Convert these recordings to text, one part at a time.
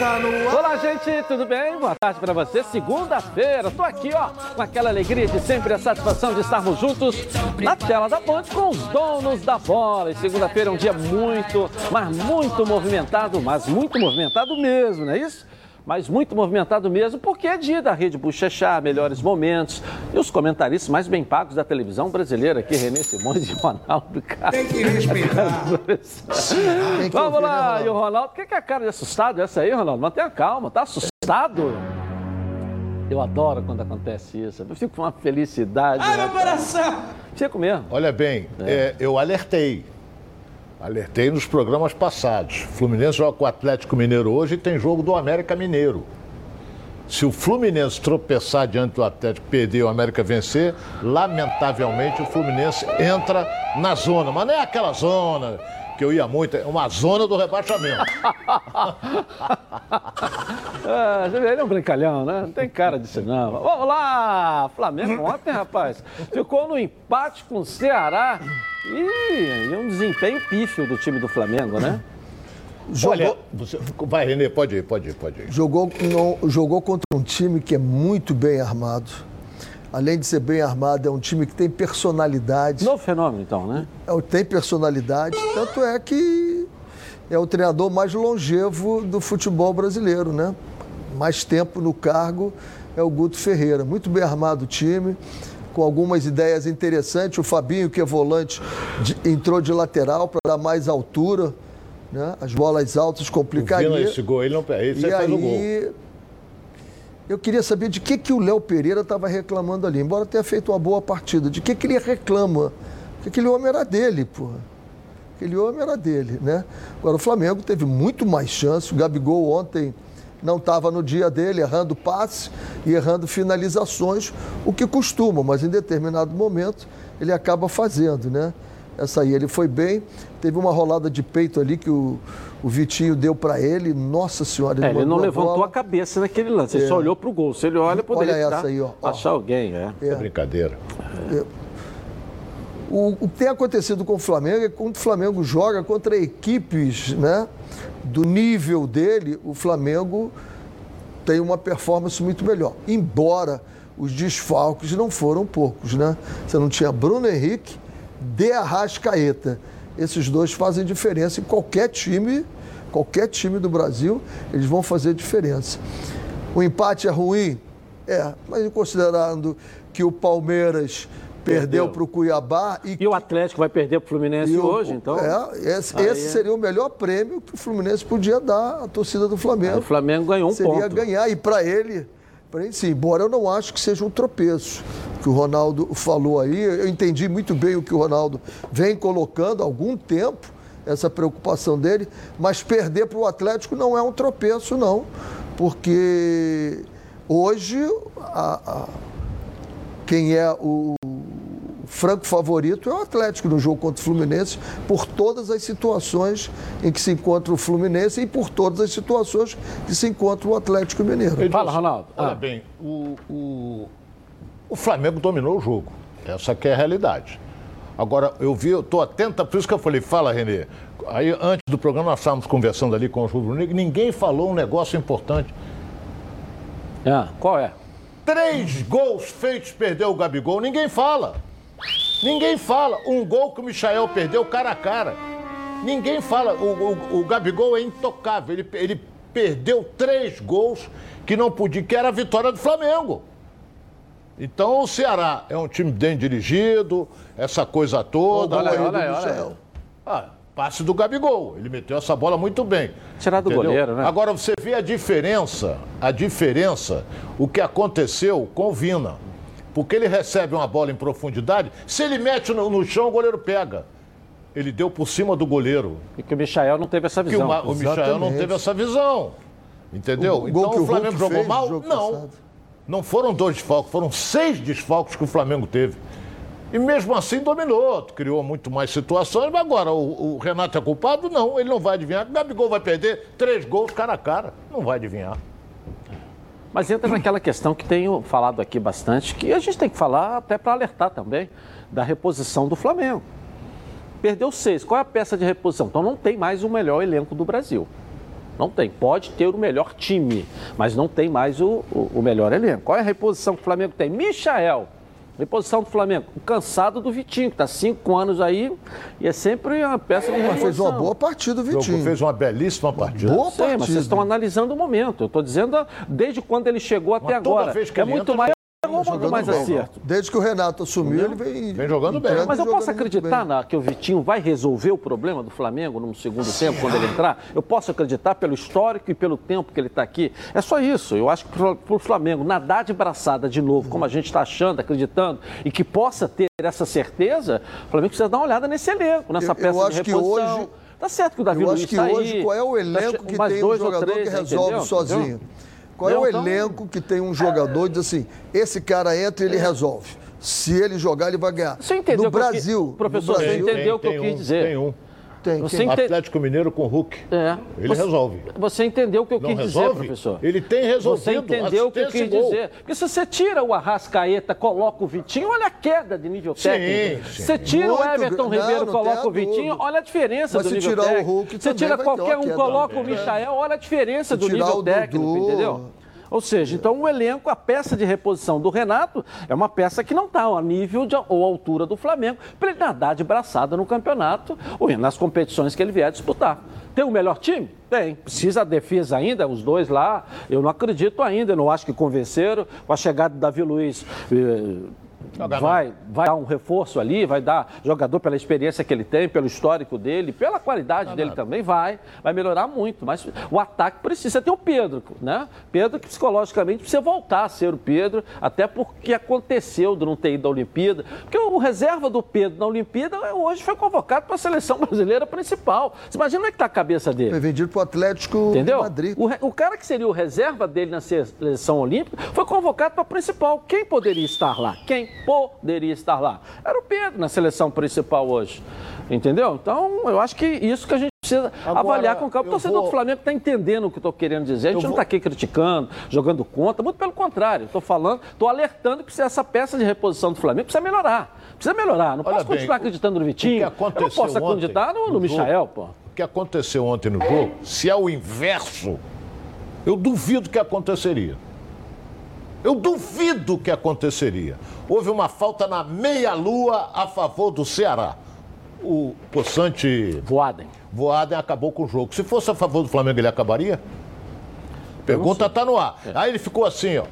Está no ar. Olá, gente, tudo bem? Boa tarde para você. Segunda-feira, tô aqui, ó, com aquela alegria de sempre, a satisfação de estarmos juntos na tela da Band com os donos da bola. E segunda-feira é um dia muito, mas muito movimentado, mas muito movimentado mesmo, não é isso? Mas muito movimentado mesmo, porque é dia da Rede Bochechá, melhores momentos, e os comentaristas mais bem pagos da televisão brasileira aqui, Renê Simões e Ronaldo, cara. Tem que respeitar. Tem que Vamos ouvir, lá, né, e o Ronaldo, o que é a cara de assustado essa aí, Ronaldo? Mantenha calma, tá assustado? Eu adoro quando acontece isso. Eu fico com uma felicidade. Ai, meu coração! Fico mesmo. Olha bem, é. É, eu alertei. Alertei nos programas passados. Fluminense joga com o Atlético Mineiro hoje e tem jogo do América Mineiro. Se o Fluminense tropeçar diante do Atlético, perder o América vencer, lamentavelmente o Fluminense entra na zona. Mas não é aquela zona que eu ia muito, é uma zona do rebaixamento. ah, ele é um brincalhão, né? Não tem cara disso não. Vamos lá! Flamengo ontem, rapaz, ficou no empate com o Ceará e, e um desempenho pífio do time do Flamengo, né? Jogou... Olha, você... vai, Renê, pode ir, pode ir, pode ir. Jogou, no, jogou contra um time que é muito bem armado além de ser bem armado, é um time que tem personalidade. Novo fenômeno, então, né? É, tem personalidade, tanto é que é o treinador mais longevo do futebol brasileiro, né? Mais tempo no cargo é o Guto Ferreira. Muito bem armado o time, com algumas ideias interessantes. O Fabinho, que é volante, de, entrou de lateral para dar mais altura, né? As bolas altas complicariam. esse gol, ele não perde, e aí, eu queria saber de que, que o Léo Pereira estava reclamando ali, embora tenha feito uma boa partida. De que, que ele reclama? Porque aquele homem era dele, porra. Aquele homem era dele, né? Agora, o Flamengo teve muito mais chance. O Gabigol ontem não estava no dia dele, errando passe e errando finalizações, o que costuma, mas em determinado momento ele acaba fazendo, né? Essa aí ele foi bem, teve uma rolada de peito ali que o, o Vitinho deu para ele, nossa senhora. Ele, é, ele não a levantou bola. a cabeça naquele lance, ele é. só olhou para o gol. Se ele olha, poderia olha essa aí, ó. achar alguém. É, é. brincadeira. É. O, o, que tem acontecido com o Flamengo é que quando o Flamengo joga contra equipes né, do nível dele, o Flamengo tem uma performance muito melhor. Embora os desfalques não foram poucos, né? Você não tinha Bruno Henrique, De Arrascaeta esses dois fazem diferença em qualquer time, qualquer time do Brasil, eles vão fazer diferença. O empate é ruim? É, mas considerando que o Palmeiras perdeu, para o Cuiabá. E, e, o Atlético vai perder para o Fluminense o, hoje, então? É, esse, esse é. seria o melhor prêmio que o Fluminense podia dar à torcida do Flamengo. Aí o Flamengo ganhou um seria ponto. Seria ganhar, e para ele sim, embora eu não acho que seja um tropeço que o Ronaldo falou aí. Eu entendi muito bem o que o Ronaldo vem colocando há algum tempo, essa preocupação dele, mas perder para o Atlético não é um tropeço, não, porque hoje a, a, quem é o franco favorito é o Atlético no jogo contra o Fluminense, por todas as situações em que se encontra o Fluminense e por todas as situações que se encontra o Atlético Mineiro. Fala, Ronaldo. Olha ah. bem, o, o, o Flamengo dominou o jogo. Essa que é a realidade. Agora, eu vi, eu estou atenta, por isso que eu falei, fala, Renê. Aí, antes do programa, nós estávamos conversando ali com o Rubro Negro, ninguém falou um negócio importante. Ah, qual é? Três gols feitos perdeu o Gabigol, ninguém fala. Ninguém fala. Um gol que o Michael perdeu cara a cara. Ninguém fala. O, o, o Gabigol é intocável. Ele, ele perdeu três gols que não podia, que era a vitória do Flamengo. Então o Ceará é um time bem dirigido, essa coisa toda. Olha, olha, olha, olha. Ah, passe do Gabigol. Ele meteu essa bola muito bem. Tirar do entendeu? goleiro, né? Agora você vê a diferença, a diferença, o que aconteceu com o Vina. Porque ele recebe uma bola em profundidade, se ele mete no, no chão, o goleiro pega. Ele deu por cima do goleiro. E que o Michael não teve essa visão. Que o, o Michael não teve essa visão. Entendeu? O, então o, o Flamengo jogou fez, mal? Não. Passado. Não foram dois desfalques, foram seis desfalques que o Flamengo teve. E mesmo assim dominou, criou muito mais situações, mas agora o, o, Renato é culpado? Não, ele não vai adivinhar. O Gabigol vai perder três gols cara a cara. Não vai adivinhar. Mas entra naquela questão que tenho falado aqui bastante, que a gente tem que falar até para alertar também, da reposição do Flamengo. Perdeu seis. Qual é a peça de reposição? Então não tem mais o melhor elenco do Brasil. Não tem. Pode ter o melhor time, mas não tem mais o, o, o melhor elenco. Qual é a reposição que o Flamengo tem? Michael. Reposição do Flamengo, o cansado do Vitinho, que está cinco anos aí e é sempre uma peça de reposição. Mas fez uma boa partida o Vitinho. Fez uma belíssima partida. Boa Sim, partida. mas vocês estão analisando o momento. Eu estou dizendo desde quando ele chegou até Mas toda agora. vez que é ele muito entra, mais, jogando mais bem. acerto. Desde que o Renato assumiu, ele vem. Vem jogando bem. Mas eu posso acreditar na, que o Vitinho vai resolver o problema do Flamengo no segundo tempo, quando ele entrar? Eu posso acreditar pelo histórico e pelo tempo que ele está aqui? É só isso. Eu acho que para o Flamengo nadar de braçada de novo, como a gente está achando, acreditando, e que possa ter essa certeza, o Flamengo precisa dar uma olhada nesse elenco, nessa Eu- eu peça acho de que reposição. hoje- Tá certo que o Davi Eu Luiz acho que tá hoje, aí, qual é o tá elenco che- que tem um jogador três, que resolve entendeu? sozinho? Entendeu? Qual é o Então- elenco que tem um jogador e diz assim, esse cara entra e ele resolve. Se ele jogar, ele vai ganhar. Você entendeu no o que Brasil, professor, no você Brasil, entendeu o que eu tem quis um, dizer. Tem um. Tem. Você ente- Atlético Mineiro com Hulk. É. Ele Você- resolve. Você entendeu o que eu Não quis dizer, resolve? professor? Ele tem resolvido. Você entendeu o que eu quis gol. dizer? Porque se você tira o Arrascaeta, coloca o Vitinho, olha a queda de nível Sim, técnico. sim. Você tira o Muito Everton gra- Ribeiro, não, não coloca tenha o Vitinho, dúvida. olha a diferença Mas do se nível tirar o técnico. Hulk, Você tira qualquer um, coloca o É. Michael, olha a diferença do Se nível o técnico, entendeu? Ou seja, então o elenco, a peça de reposição do Renato é uma peça que não está a nível de, ou altura do Flamengo para ele nadar de braçada no campeonato ou nas competições que ele vier disputar. Tem o melhor time? Tem. Precisa a defesa ainda, os dois lá. Eu não acredito ainda, não acho que convenceram. Com a chegada do Davi Luiz. eh, Vai, vai dar um reforço ali, vai dar jogador pela experiência que ele tem, pelo histórico dele, pela qualidade dele também, vai, vai melhorar muito. Mas o ataque precisa ter o Pedro, né? Pedro que psicologicamente precisa voltar a ser o Pedro, até porque aconteceu de não ter ido à Olimpíada. Porque o reserva do Pedro na Olimpíada hoje foi convocado para a seleção brasileira principal. Você imagina como é que está a cabeça dele? Foi vendido para o Atlético Entendeu? de Madrid. O, re- o cara que seria o reserva dele na seleção olímpica foi convocado para a principal. Quem poderia estar lá? Quem poderia estar lá? Era o Pedro na seleção principal hoje. Entendeu? Então, eu acho que isso que a gente precisa Agora, avaliar com. O eu torcedor vou- do Flamengo está entendendo o que eu estou querendo dizer. A gente Eu não vou- está aqui criticando, jogando contra, muito pelo contrário. Estou falando, estou alertando que precisa- essa peça de reposição do Flamengo precisa melhorar. Precisa melhorar. Não Olha posso bem, continuar o- acreditando no o Vitinho. que Eu não posso acreditar no, no no Michael, pô. O que aconteceu ontem no jogo, se é o inverso, eu duvido que aconteceria. Eu duvido que aconteceria. Houve uma falta na meia-lua a favor do Ceará. O Poçante Voadem. Voaden acabou com o jogo. Se fosse a favor do Flamengo, ele acabaria? Pergunta está no ar. É. Aí ele ficou assim, ó.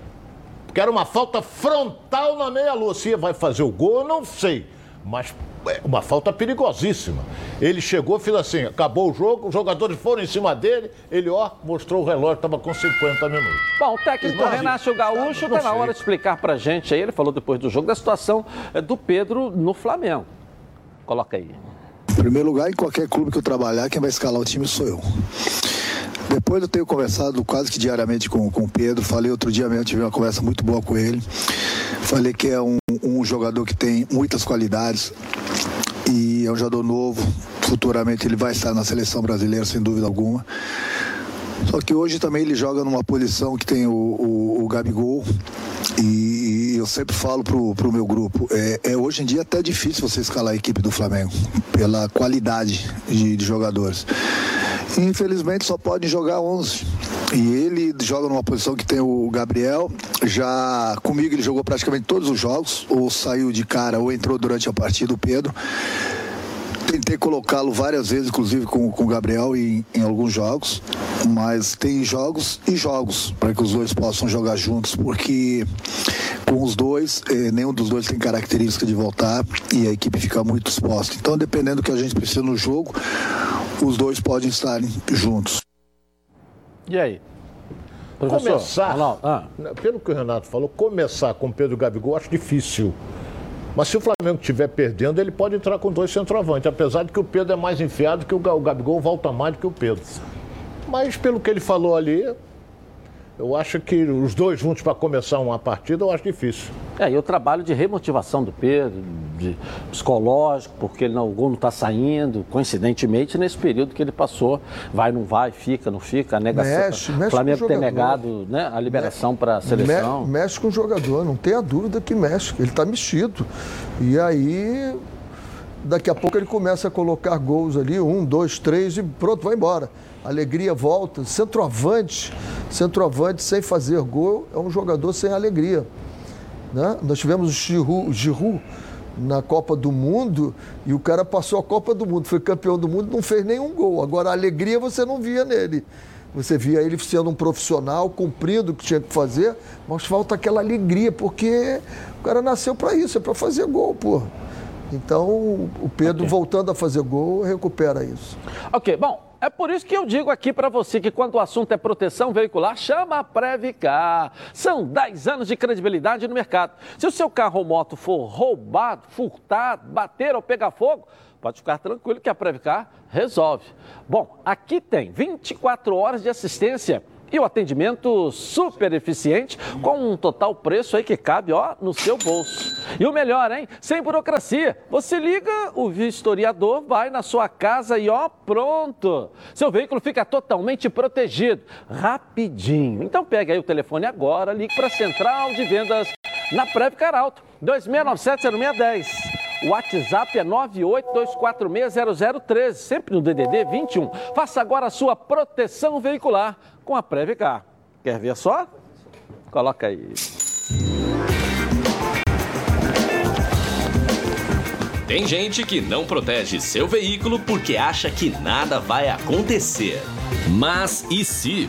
Porque era uma falta frontal na meia-lua. Se vai fazer o gol, eu não sei. Mas uma falta perigosíssima. Ele chegou, fez assim, acabou o jogo, os jogadores foram em cima dele, ele, ó, mostrou o relógio, estava com 50 minutos. Bom, o técnico Renato Gaúcho está na hora de explicar pra gente aí, ele falou depois do jogo, da situação eh, do Pedro no Flamengo. Coloca aí. Em primeiro lugar, em qualquer clube que eu trabalhar, quem vai escalar o time sou eu. Depois eu tenho conversado quase que diariamente com, com o Pedro. Falei outro dia mesmo, tive uma conversa muito boa com ele. Falei que é um, um jogador que tem muitas qualidades e é um jogador novo. Futuramente ele vai estar na seleção brasileira, sem dúvida alguma. Só que hoje também ele joga numa posição que tem o, o, o Gabigol. E eu sempre falo pro, pro meu grupo, é, é hoje em dia até difícil você escalar a equipe do Flamengo, pela qualidade de, de jogadores. Infelizmente só pode jogar 11. E ele joga numa posição que tem o Gabriel. Já comigo ele jogou praticamente todos os jogos, ou saiu de cara, ou entrou durante a partida o Pedro. Tentei colocá-lo várias vezes, inclusive com, com o Gabriel em, em alguns jogos, mas tem jogos e jogos para que os dois possam jogar juntos, porque com os dois, eh, nenhum dos dois tem característica de voltar e a equipe fica muito exposta. Então, dependendo do que a gente precisa no jogo, os dois podem estar juntos. E aí? Professor, Começar, ah, pelo que o Renato falou, começar com Pedro Gabigol acho difícil. Mas se o Flamengo estiver perdendo, ele pode entrar com dois centroavantes, apesar de que o Pedro é mais enfiado, que o Ga- o Gabigol volta mais do que o Pedro. Mas pelo que ele falou ali, eu acho que os dois juntos para começar uma partida, eu acho difícil. É, e o trabalho de remotivação do Pedro, de psicológico, porque ele não, o gol não está saindo, coincidentemente, nesse período que ele passou, vai, não vai, fica, não fica, a negação. Mexe, mexe o Flamengo jogador. negado né, a liberação para a seleção. Me- mexe com o jogador, não tenha dúvida que mexe, ele está mexido. E aí daqui a pouco ele começa a colocar gols ali, um, dois, três e pronto, vai embora. Alegria volta. Centroavante, centroavante sem fazer gol é um jogador sem alegria. Né? Nós tivemos o Giroud, na Copa do Mundo e o cara passou a Copa do Mundo, foi campeão do mundo, não fez nenhum gol. Agora a alegria você não via nele. Você via ele sendo um profissional, cumprindo o que tinha que fazer, mas falta aquela alegria, porque o cara nasceu para isso, é para fazer gol, pô. Então, o Pedro, okay. voltando a fazer gol, recupera isso. Ok, bom, é por isso que eu digo aqui para você que quando o assunto é proteção veicular, chama a Previcar. São 10 anos de credibilidade no mercado. Se o seu carro ou moto for roubado, furtado, bater ou pegar fogo, pode ficar tranquilo que a Previcar resolve. Bom, aqui tem 24 horas de assistência e o atendimento super eficiente, com um total preço aí que cabe, ó, no seu bolso. E o melhor, hein? Sem burocracia. Você liga, o vistoriador vai na sua casa e ó, pronto. Seu veículo fica totalmente protegido, rapidinho. Então pega aí o telefone agora, ligue para a Central de Vendas na Preve Caralto, 2697-0610. O WhatsApp é 982460013, sempre no DDD 21. Faça agora a sua proteção veicular com a Previcar. Quer ver só? Coloca aí. Tem gente que não protege seu veículo porque acha que nada vai acontecer. Mas e se?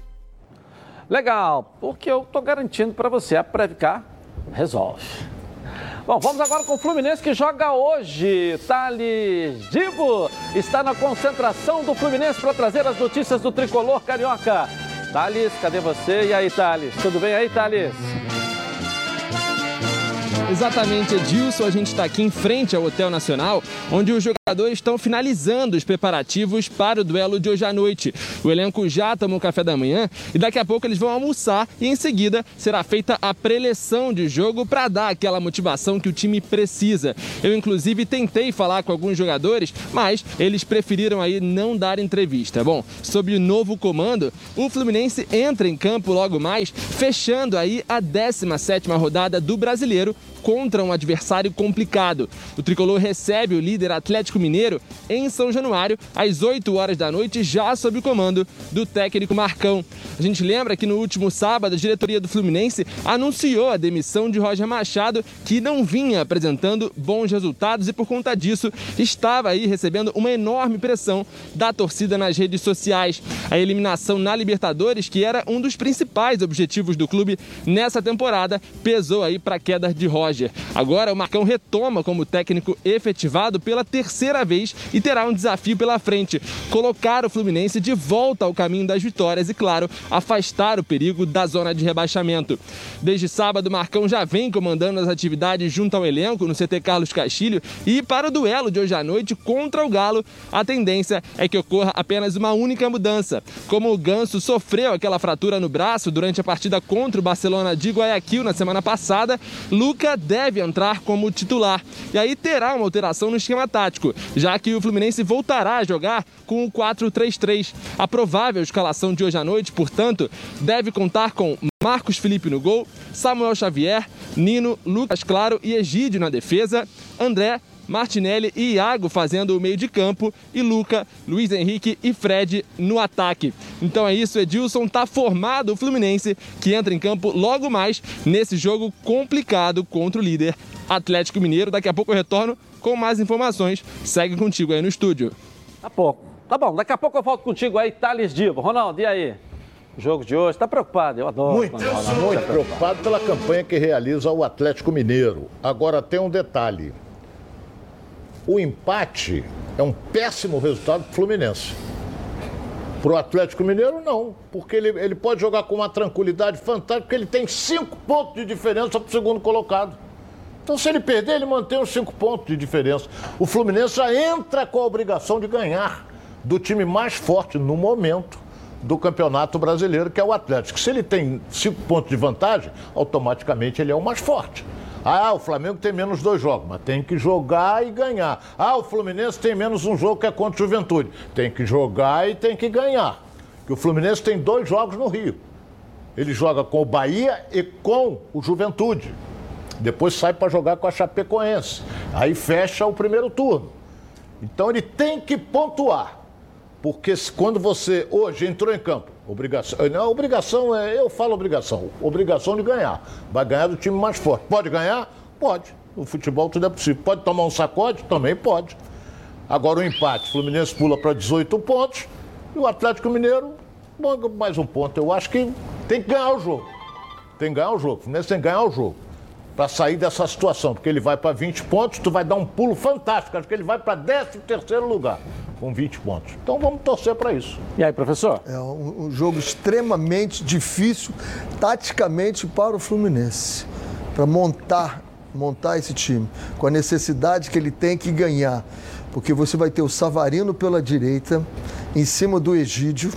Legal, porque eu tô garantindo para você, a Previcar resolve. Bom, vamos agora com o Fluminense que joga hoje. Thales Divo está na concentração do Fluminense para trazer as notícias do tricolor carioca. Thales, cadê você? E aí, Thales? Tudo bem aí, Thales? Exatamente, Edilson. A gente está aqui em frente ao Hotel Nacional, onde os jogadores estão finalizando os preparativos para o duelo de hoje à noite. O elenco já tomou café da manhã e daqui a pouco eles vão almoçar e em seguida será feita a preleção de jogo para dar aquela motivação que o time precisa. Eu, inclusive, tentei falar com alguns jogadores, mas eles preferiram aí não dar entrevista. Bom, sob o novo comando, o Fluminense entra em campo logo mais, fechando aí a 17ª rodada do Brasileiro contra um adversário complicado. O tricolor recebe o líder Atlético Mineiro em São Januário, às 8 horas da noite, já sob o comando do técnico Marcão. A gente lembra que no último sábado, a diretoria do Fluminense anunciou a demissão de Roger Machado, que não vinha apresentando bons resultados e, por conta disso, estava aí recebendo uma enorme pressão da torcida nas redes sociais. A eliminação na Libertadores, que era um dos principais objetivos do clube nessa temporada, pesou aí para a queda de Roger. Roger. Agora o Marcão retoma como técnico efetivado pela terceira vez e terá um desafio pela frente: colocar o Fluminense de volta ao caminho das vitórias e, claro, afastar o perigo da zona de rebaixamento. Desde sábado, Marcão já vem comandando as atividades junto ao elenco no CT Carlos Castilho e para o duelo de hoje à noite contra o Galo, a tendência é que ocorra apenas uma única mudança. Como o Ganso sofreu aquela fratura no braço durante a partida contra o Barcelona de Guayaquil na semana passada, Luca deve entrar como titular. E aí terá uma alteração no esquema tático, já que o Fluminense voltará a jogar com o 4-3-3. A provável escalação de hoje à noite, portanto, deve contar com Marcos Felipe no gol, Samuel Xavier, Nino, Lucas Claro e Egídio na defesa, André, Martinelli e Iago fazendo o meio de campo e Luca, Luiz Henrique e Fred no ataque. Então é isso, Edilson tá formado o Fluminense que entra em campo logo mais nesse jogo complicado contra o líder Atlético Mineiro. Daqui a pouco eu retorno com mais informações. Segue contigo aí no estúdio. Tá pouco. Tá bom, daqui a pouco eu volto contigo aí, Thales Divo. Ronaldo, e aí? jogo de hoje. Está preocupado? Eu adoro. Muito, muito preocupado pela campanha que realiza o Atlético Mineiro. Agora tem um detalhe. O empate é um péssimo resultado para o Fluminense. Pro Atlético Mineiro, não. Porque ele, ele pode jogar com uma tranquilidade fantástica, porque ele tem cinco pontos de diferença pro segundo colocado. Então, se ele perder, ele mantém os cinco pontos de diferença. O Fluminense já entra com a obrigação de ganhar do time mais forte no momento do Campeonato Brasileiro, que é o Atlético. Se ele tem cinco pontos de vantagem, automaticamente ele é o mais forte. Ah, o Flamengo tem menos dois jogos, mas tem que jogar e ganhar. Ah, o Fluminense tem menos um jogo que é contra o Juventude. Tem que jogar e tem que ganhar. Que o Fluminense tem dois jogos no Rio. Ele joga com o Bahia e com o Juventude. Depois sai para jogar com a Chapecoense. Aí fecha o primeiro turno. Então ele tem que pontuar. Porque quando você hoje entrou em campo, obrigação, eh, não, obrigação é, eu falo obrigação, obrigação de ganhar. Vai ganhar do time mais forte. Pode ganhar? Pode. No futebol tudo é possível. Pode tomar um sacode? Também pode. Agora o empate, o Fluminense pula para 18 pontos e o Atlético Mineiro mais um ponto. Eu acho que tem que ganhar o jogo. Tem que ganhar o jogo. O Fluminense tem que ganhar o jogo. Para sair dessa situação, porque ele vai para 20 pontos, tu vai dar um pulo fantástico. Acho que ele vai para 13 terceiro lugar com 20 pontos. Então vamos torcer para isso. E aí, professor? É um, um jogo extremamente difícil taticamente para o Fluminense. Para montar, montar esse time. Com a necessidade que ele tem que ganhar. Porque você vai ter o Savarino pela direita, em cima do Egídio.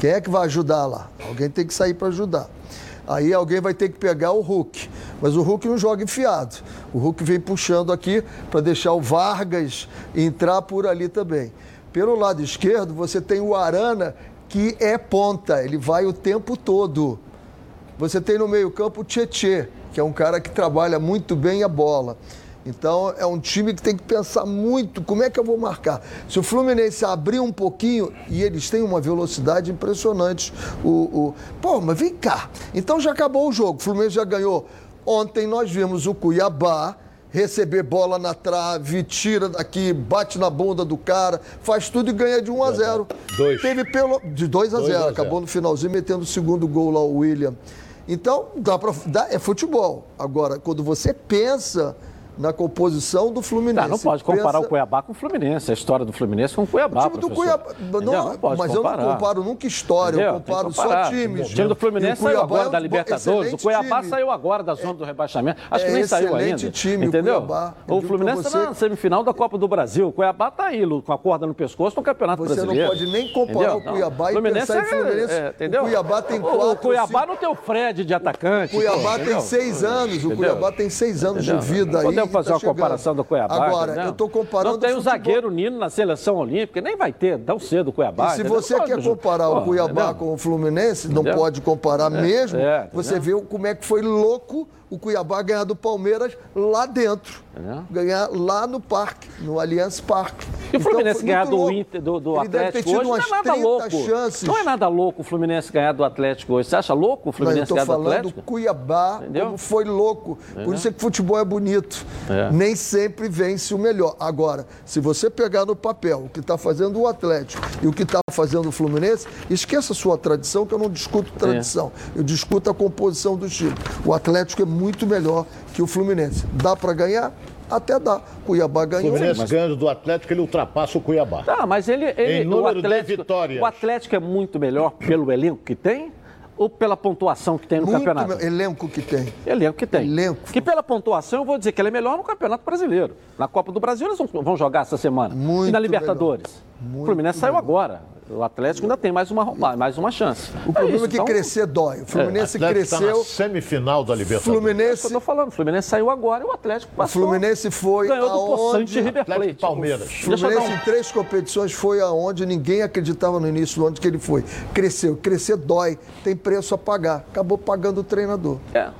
Quem é que vai ajudar lá? Alguém tem que sair para ajudar. Aí alguém vai ter que pegar o Hulk. Mas o Hulk não joga enfiado. O Hulk vem puxando aqui para deixar o Vargas entrar por ali também. Pelo lado esquerdo, você tem o Arana, que é ponta. Ele vai o tempo todo. Você tem no meio-campo o Tietê, que é um cara que trabalha muito bem a bola. Então é um time que tem que pensar muito como é que eu vou marcar. Se o Fluminense abrir um pouquinho, e eles têm uma velocidade impressionante. O, o... Pô, mas vem cá. Então já acabou o jogo. O Fluminense já ganhou. Ontem nós vimos o Cuiabá receber bola na trave, tira daqui, bate na bunda do cara, faz tudo e ganha de 1 a 0. Dois. Teve pelo de 2 a 2 a 0, 0. acabou no finalzinho metendo o segundo gol lá o William. Então, dá dá, é futebol. Agora, quando você pensa na composição do Fluminense. Tá, não pode comparar pensa- o Cuiabá com o Fluminense, a história do Fluminense com o Cuiabá. O time do. Cuiabá. Entendeu? Não, pode mas eu comparar. não comparo nunca história, Entendeu? eu que comparo só times. O time do Fluminense o saiu agora é da Libertadores. O Cuiabá time. saiu agora da zona do rebaixamento. Acho que É nem saiu excelente ainda. time, o entendeu? Cuiabá. Eu O digo Fluminense está você- na semifinal da Copa do Brasil. O Cuiabá está aí, com a corda no pescoço no Campeonato Você não Brasileiro. pode nem comparar o Cuiabá e Fluminense pensar em é- Fluminense. é, entendeu? O Cuiabá tem O- quatro, O Cuiabá não tem o Fred de atacante. O Cuiabá entendeu? tem seis anos, o Entendeu? Cuiabá tem seis anos Entendeu? de vida Não aí. Podemos fazer tá uma chegando. comparação do Cuiabá. Agora, entendeu? eu estou comparando. Não tem o futebol. zagueiro Nino na seleção olímpica, nem vai ter tão cedo o Cuiabá. E se entendeu? você quer Pode, comparar o Cuiabá entendeu? com o Fluminense, não Entendeu? pode comparar mesmo. é, você vê como é que foi louco o Cuiabá ganhar do Palmeiras lá dentro. Entendeu? Ganhar lá no parque, no Allianz Parque. E o Fluminense foi ganhar do. Inter, do, do Atlético hoje não é nada 30 louco. chances. Não é nada louco o Fluminense ganhar do Atlético hoje. Você acha louco o eu Fluminense estou ganhar do falando Atlético? Cuiabá, Entendeu? como foi louco. Por isso é que futebol é bonito. É. Nem sempre vence o melhor. Agora, se você pegar no papel o que está fazendo o Atlético e o que está fazendo o Fluminense, esqueça a sua tradição, que eu não discuto tradição. Eu discuto a composição do time. O Atlético é muito melhor que o Fluminense. Dá para ganhar? Até dá. Cuiabá O ganhou. Fluminense ganhando do Atlético, ele ultrapassa o Cuiabá. Tá, mas ele, ele Em o número de Atlético, vitórias. o Atlético é muito melhor pelo elenco que tem ou pela pontuação que tem no Muito campeonato? me- elenco que tem. Elenco que tem. Elenco. Que pela pontuação eu vou dizer que ele é melhor no Campeonato Brasileiro. Na Copa do Brasil eles vão, vão jogar essa semana. Muito e na Libertadores. melhor. o Fluminense saiu agora. O Atlético ainda tem mais uma, mais uma chance. O problema isso, é que então, crescer dói. O Fluminense O Atlético está cresceu. na semifinal da É Libertadores. isso que eu Fluminense, tô falando. O Fluminense saiu agora e o Atlético o passou. Fluminense foi ganhou do aonde... Poçante River Atlético Plate. e Palmeiras. Eu Fluminense um- em três competições foi aonde ninguém acreditava no início do ano que ele foi. Cresceu. Crescer dói, tem preço a pagar. Acabou pagando o treinador. É.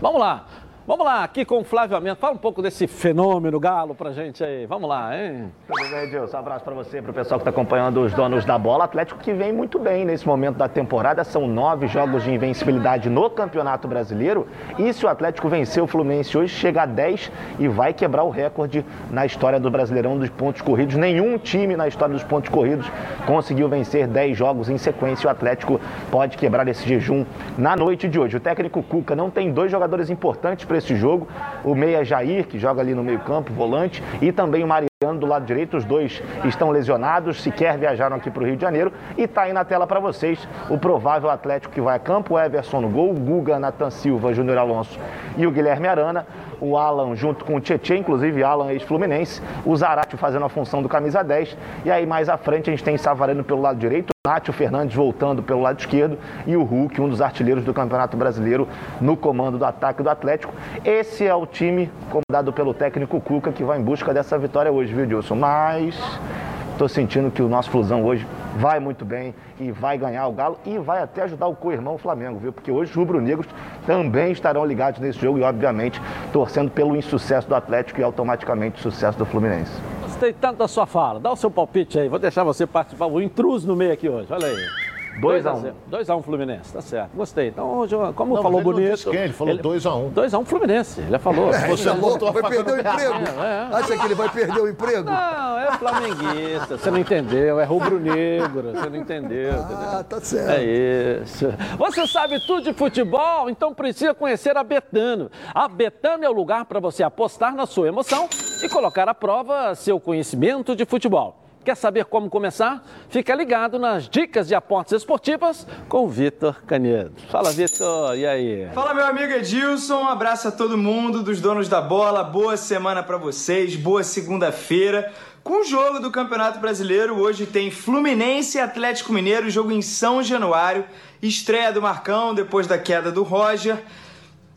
Vamos lá. Vamos lá, aqui com o Flávio Amento. Fala um pouco desse fenômeno galo pra gente aí. Vamos lá, hein? Tudo bem, Edilson? Um abraço para você, para o pessoal que está acompanhando os donos da bola. Atlético que vem muito bem nesse momento da temporada. São nove jogos de invencibilidade no Campeonato Brasileiro. E se o Atlético vencer o Fluminense hoje, chega a 10 e vai quebrar o recorde na história do Brasileirão dos pontos corridos. Nenhum time na história dos pontos corridos conseguiu vencer 10 jogos em sequência. O Atlético pode quebrar esse jejum na noite de hoje. O técnico Cuca não tem dois jogadores importantes para esse jogo. O meia Jair, que joga ali no meio campo, volante, e também o Mariano. do lado direito, os dois estão lesionados, sequer viajaram aqui para o Rio de Janeiro. E está aí na tela para vocês o provável Atlético que vai a campo: Everson no gol, Guga, Natan Silva, Júnior Alonso e o Guilherme Arana. O Alan junto com o Tietchan, inclusive Alan ex-Fluminense. O Zarate fazendo a função do camisa 10. E aí mais à frente a gente tem Savarino pelo lado direito. Nátio Fernandes voltando pelo lado esquerdo e o Hulk, um dos artilheiros do Campeonato Brasileiro, no comando do ataque do Atlético. Esse é o time comandado pelo técnico Cuca que vai em busca dessa vitória hoje, viu, Dilson? Mas estou sentindo que o nosso Flusão hoje vai muito bem e vai ganhar o Galo e vai até ajudar o co-irmão Flamengo, viu? Porque hoje os rubro-negros também estarão ligados nesse jogo e, obviamente, torcendo pelo insucesso do Atlético e automaticamente o sucesso do Fluminense. Gostei tanto da sua fala. Dá o seu palpite aí. Vou deixar você participar. O intruso no meio aqui hoje. Olha aí. 2x1. 2x1 Fluminense, tá certo. Gostei. Então, hoje, como Não, falou ele bonito. quem, ele falou 2x1. 2x1 Fluminense. Ele falou. É, Você a vai perder o emprego? É, é. Acha que ele vai perder o emprego? Não, é flamenguista. Você não entendeu. É rubro-negro. Você não entendeu. entendeu? Ah, tá certo. É isso. Você sabe tudo de futebol, então precisa conhecer a Betano. A Betano é o lugar para você apostar na sua emoção e colocar à prova seu conhecimento de futebol. Quer saber como começar? Fica ligado nas dicas de apostas esportivas com o Vitor Canedo. Fala, Vitor, e aí? Fala, meu amigo Edilson. Um abraço a todo mundo dos donos da bola. Boa semana para vocês. Boa segunda-feira. Com o jogo do Campeonato Brasileiro, hoje tem Fluminense e Atlético Mineiro, jogo em São Januário. Estreia do Marcão depois da queda do Roger.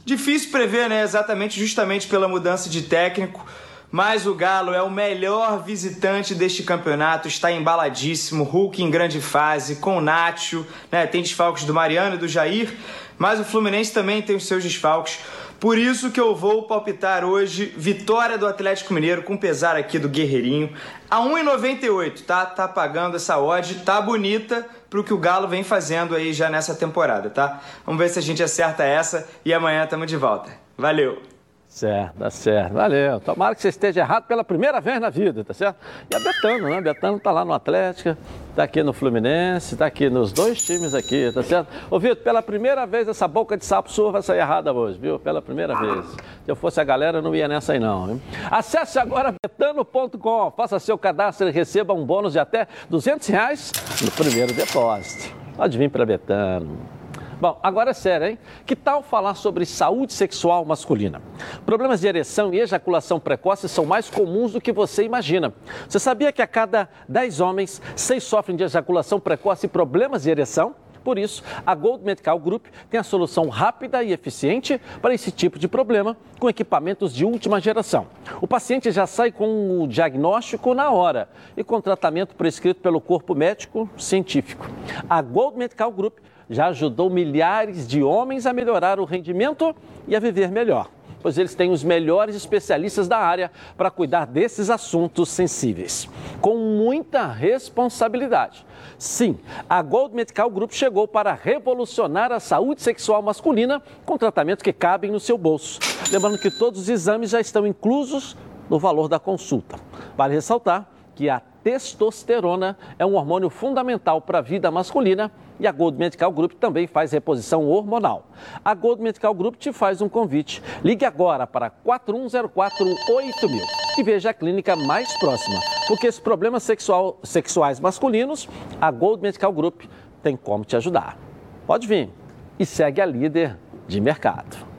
Difícil prever, né? Exatamente, justamente pela mudança de técnico. Mas o Galo é o melhor visitante deste campeonato, está embaladíssimo, Hulk em grande fase, com o Nacho, né? tem desfalques do Mariano e do Jair, mas o Fluminense também tem os seus desfalques. Por isso que eu vou palpitar hoje vitória do Atlético Mineiro com pesar aqui do Guerreirinho a 1,98, tá? Tá pagando essa odd, tá bonita pro que o Galo vem fazendo aí já nessa temporada, tá? Vamos ver se a gente acerta essa e amanhã tamo de volta. Valeu! Certo, tá certo. Valeu. Tomara que você esteja errado pela primeira vez na vida, tá certo? E a Betano, né? A Betano tá lá no Atlético, tá aqui no Fluminense, tá aqui nos dois times aqui, tá certo? Ô, Vitor, pela primeira vez essa boca de sapo sua vai sair errada hoje, viu? Pela primeira vez. Se eu fosse a galera, eu não ia nessa aí não, viu? Acesse agora betano.com, faça seu cadastro e receba um bônus de até 200 reais no primeiro depósito. Pode vir para Betano. Bom, agora é sério, hein? Que tal falar sobre saúde sexual masculina? Problemas de ereção e ejaculação precoce são mais comuns do que você imagina. Você sabia que a cada 10 homens, 6 sofrem de ejaculação precoce e problemas de ereção? Por isso, a Gold Medical Group tem a solução rápida e eficiente para esse tipo de problema com equipamentos de última geração. O paciente já sai com o diagnóstico na hora e com tratamento prescrito pelo corpo médico científico. A Gold Medical Group já ajudou milhares de homens a melhorar o rendimento e a viver melhor, pois eles têm os melhores especialistas da área para cuidar desses assuntos sensíveis, com muita responsabilidade. Sim, a Gold Medical Group chegou para revolucionar a saúde sexual masculina com tratamentos que cabem no seu bolso. Lembrando que todos os exames já estão inclusos no valor da consulta. Vale ressaltar que a testosterona é um hormônio fundamental para a vida masculina e a Gold Medical Group também faz reposição hormonal. A Gold Medical Group te faz um convite. Ligue agora para 41048000 e veja a clínica mais próxima, porque esses problemas sexual, sexuais masculinos, a Gold Medical Group tem como te ajudar. Pode vir e segue a líder de mercado.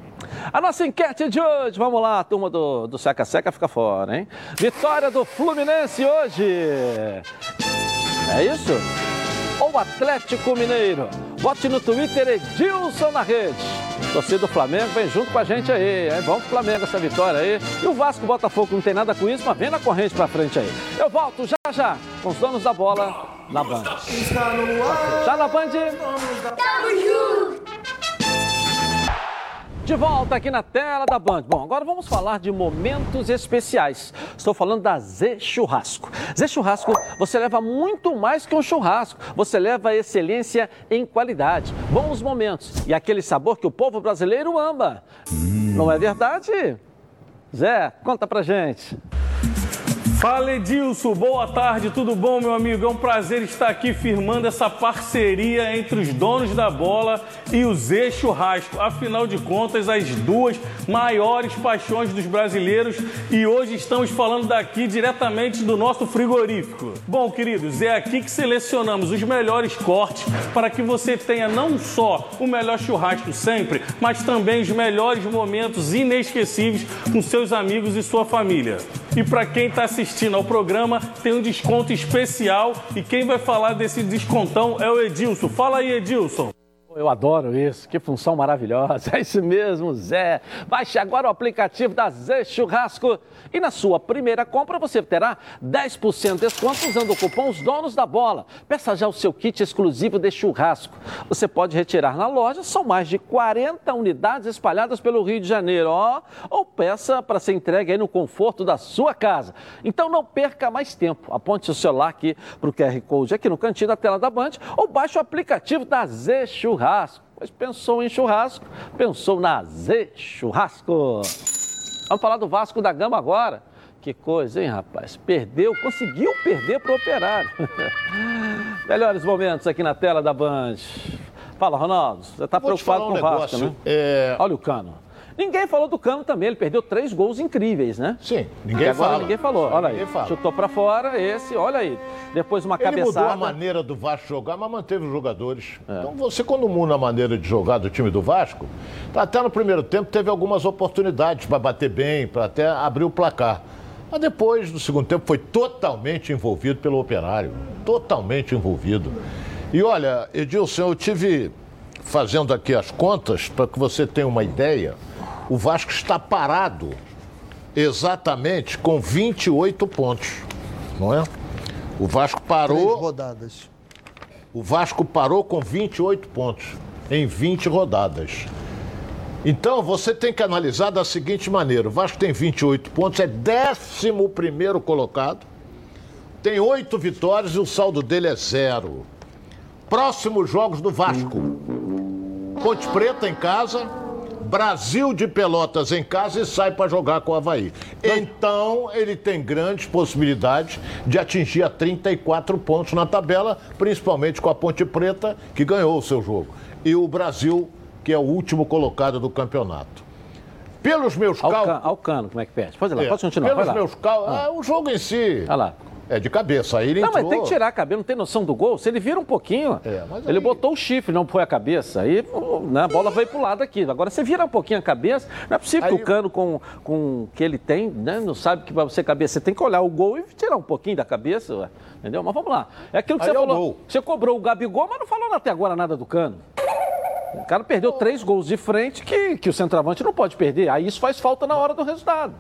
A nossa enquete de hoje, vamos lá, a turma do, do Seca Seca fica fora, hein? Vitória do Fluminense hoje. É isso? Ou Atlético Mineiro? Vote no Twitter Edilson na rede. Torcida do Flamengo, vem junto com a gente aí, hein? Vamos pro Flamengo essa vitória aí. E o Vasco Botafogo não tem nada com isso, mas vem na corrente pra frente aí. Eu volto já já com os donos da bola na Band. Já na Band? Tamo junto! De volta aqui na tela da Band. Bom, agora vamos falar de momentos especiais. Estou falando da Zé Churrasco. Zé Churrasco, você leva muito mais que um churrasco. Você leva excelência em qualidade, bons momentos e aquele sabor que o povo brasileiro ama. Não é verdade? Zé, conta pra gente. Fala Edilson, boa tarde, tudo bom, meu amigo? É um prazer estar aqui firmando essa parceria entre os donos da bola e o Zé Churrasco. Afinal de contas, as duas maiores paixões dos brasileiros e hoje estamos falando daqui diretamente do nosso frigorífico. Bom, queridos, é aqui que selecionamos os melhores cortes para que você tenha não só o melhor churrasco sempre, mas também os melhores momentos inesquecíveis com seus amigos e sua família. E para quem está assistindo ao programa, tem um desconto especial e quem vai falar desse descontão é o Edilson. Fala aí, Edilson. Eu adoro isso, que função maravilhosa. É isso mesmo, Zé. Baixe agora o aplicativo da Zé Churrasco e na sua primeira compra você terá 10% de desconto usando o cupom Os Donos da Bola. Peça já o seu kit exclusivo de churrasco. Você pode retirar na loja, são mais de 40 unidades espalhadas pelo Rio de Janeiro, ó. Ou peça para ser entregue aí no conforto da sua casa. Então não perca mais tempo. Aponte o celular aqui para o QR Code aqui no cantinho da tela da Band ou baixe o aplicativo da Zé Churrasco. Pois pensou em churrasco, pensou na Zé Churrasco. Vamos falar do Vasco da Gama agora. Que coisa, hein, rapaz? Perdeu, conseguiu perder para o Operário. Melhores momentos aqui na tela da Band. Fala, Ronaldo, você está preocupado um com o Vasco, né? é- Olha o Cano. Ninguém falou do Cano também, ele perdeu três gols incríveis, né? Sim, ninguém agora fala. ninguém falou. Olha aí, fala. chutou para fora esse, olha aí. Depois uma Ele cabeçada. mudou a maneira do Vasco jogar, mas manteve os jogadores. É. Então você, quando muda a maneira de jogar do time do Vasco, tá, até no primeiro tempo teve algumas oportunidades para bater bem, para até abrir o placar. Mas depois, no segundo tempo, foi totalmente envolvido pelo operário. Totalmente envolvido. E olha, Edilson, eu tive fazendo aqui as contas, para que você tenha uma ideia, o Vasco está parado exatamente com 28 pontos, não é? O Vasco Três parou, rodadas. o Vasco parou com 28 pontos em 20 rodadas. Então você tem que analisar da seguinte maneira: o Vasco tem 28 pontos, é 11 primeiro colocado, tem oito vitórias e o saldo dele é zero. Próximos jogos do Vasco: Ponte Preta em casa, Brasil de Pelotas em casa e sai para jogar com o Havaí. Então ele tem grandes possibilidades de atingir a 34 pontos na tabela, principalmente com a Ponte Preta, que ganhou o seu jogo, e o Brasil, que é o último colocado do campeonato. Pelos meus cálculos. Can- ao Cano, como é que perde? Pode ir lá, É, pode continuar. Pelos meus cálculos. Ah. ah, o jogo em si. Olha lá. É de cabeça. Aí ele Não, entrou. mas tem que tirar a cabeça, não tem noção do gol. Se ele vira um pouquinho, É, ele aí- botou o chifre, não foi a cabeça. Aí né, a bola veio pro lado aqui. Agora, você vira um pouquinho a cabeça, não é possível que Aí- o cano com, com que ele tem, né, não sabe que para você cabeça. Você tem que olhar o gol e tirar um pouquinho da cabeça, ué, entendeu? Mas vamos lá. É aquilo que Aí você é o falou. Você cobrou o Gabigol, mas não falou até agora nada do cano. O cara perdeu três gols de frente que, que o centroavante não pode perder. Aí isso faz falta na hora do resultado.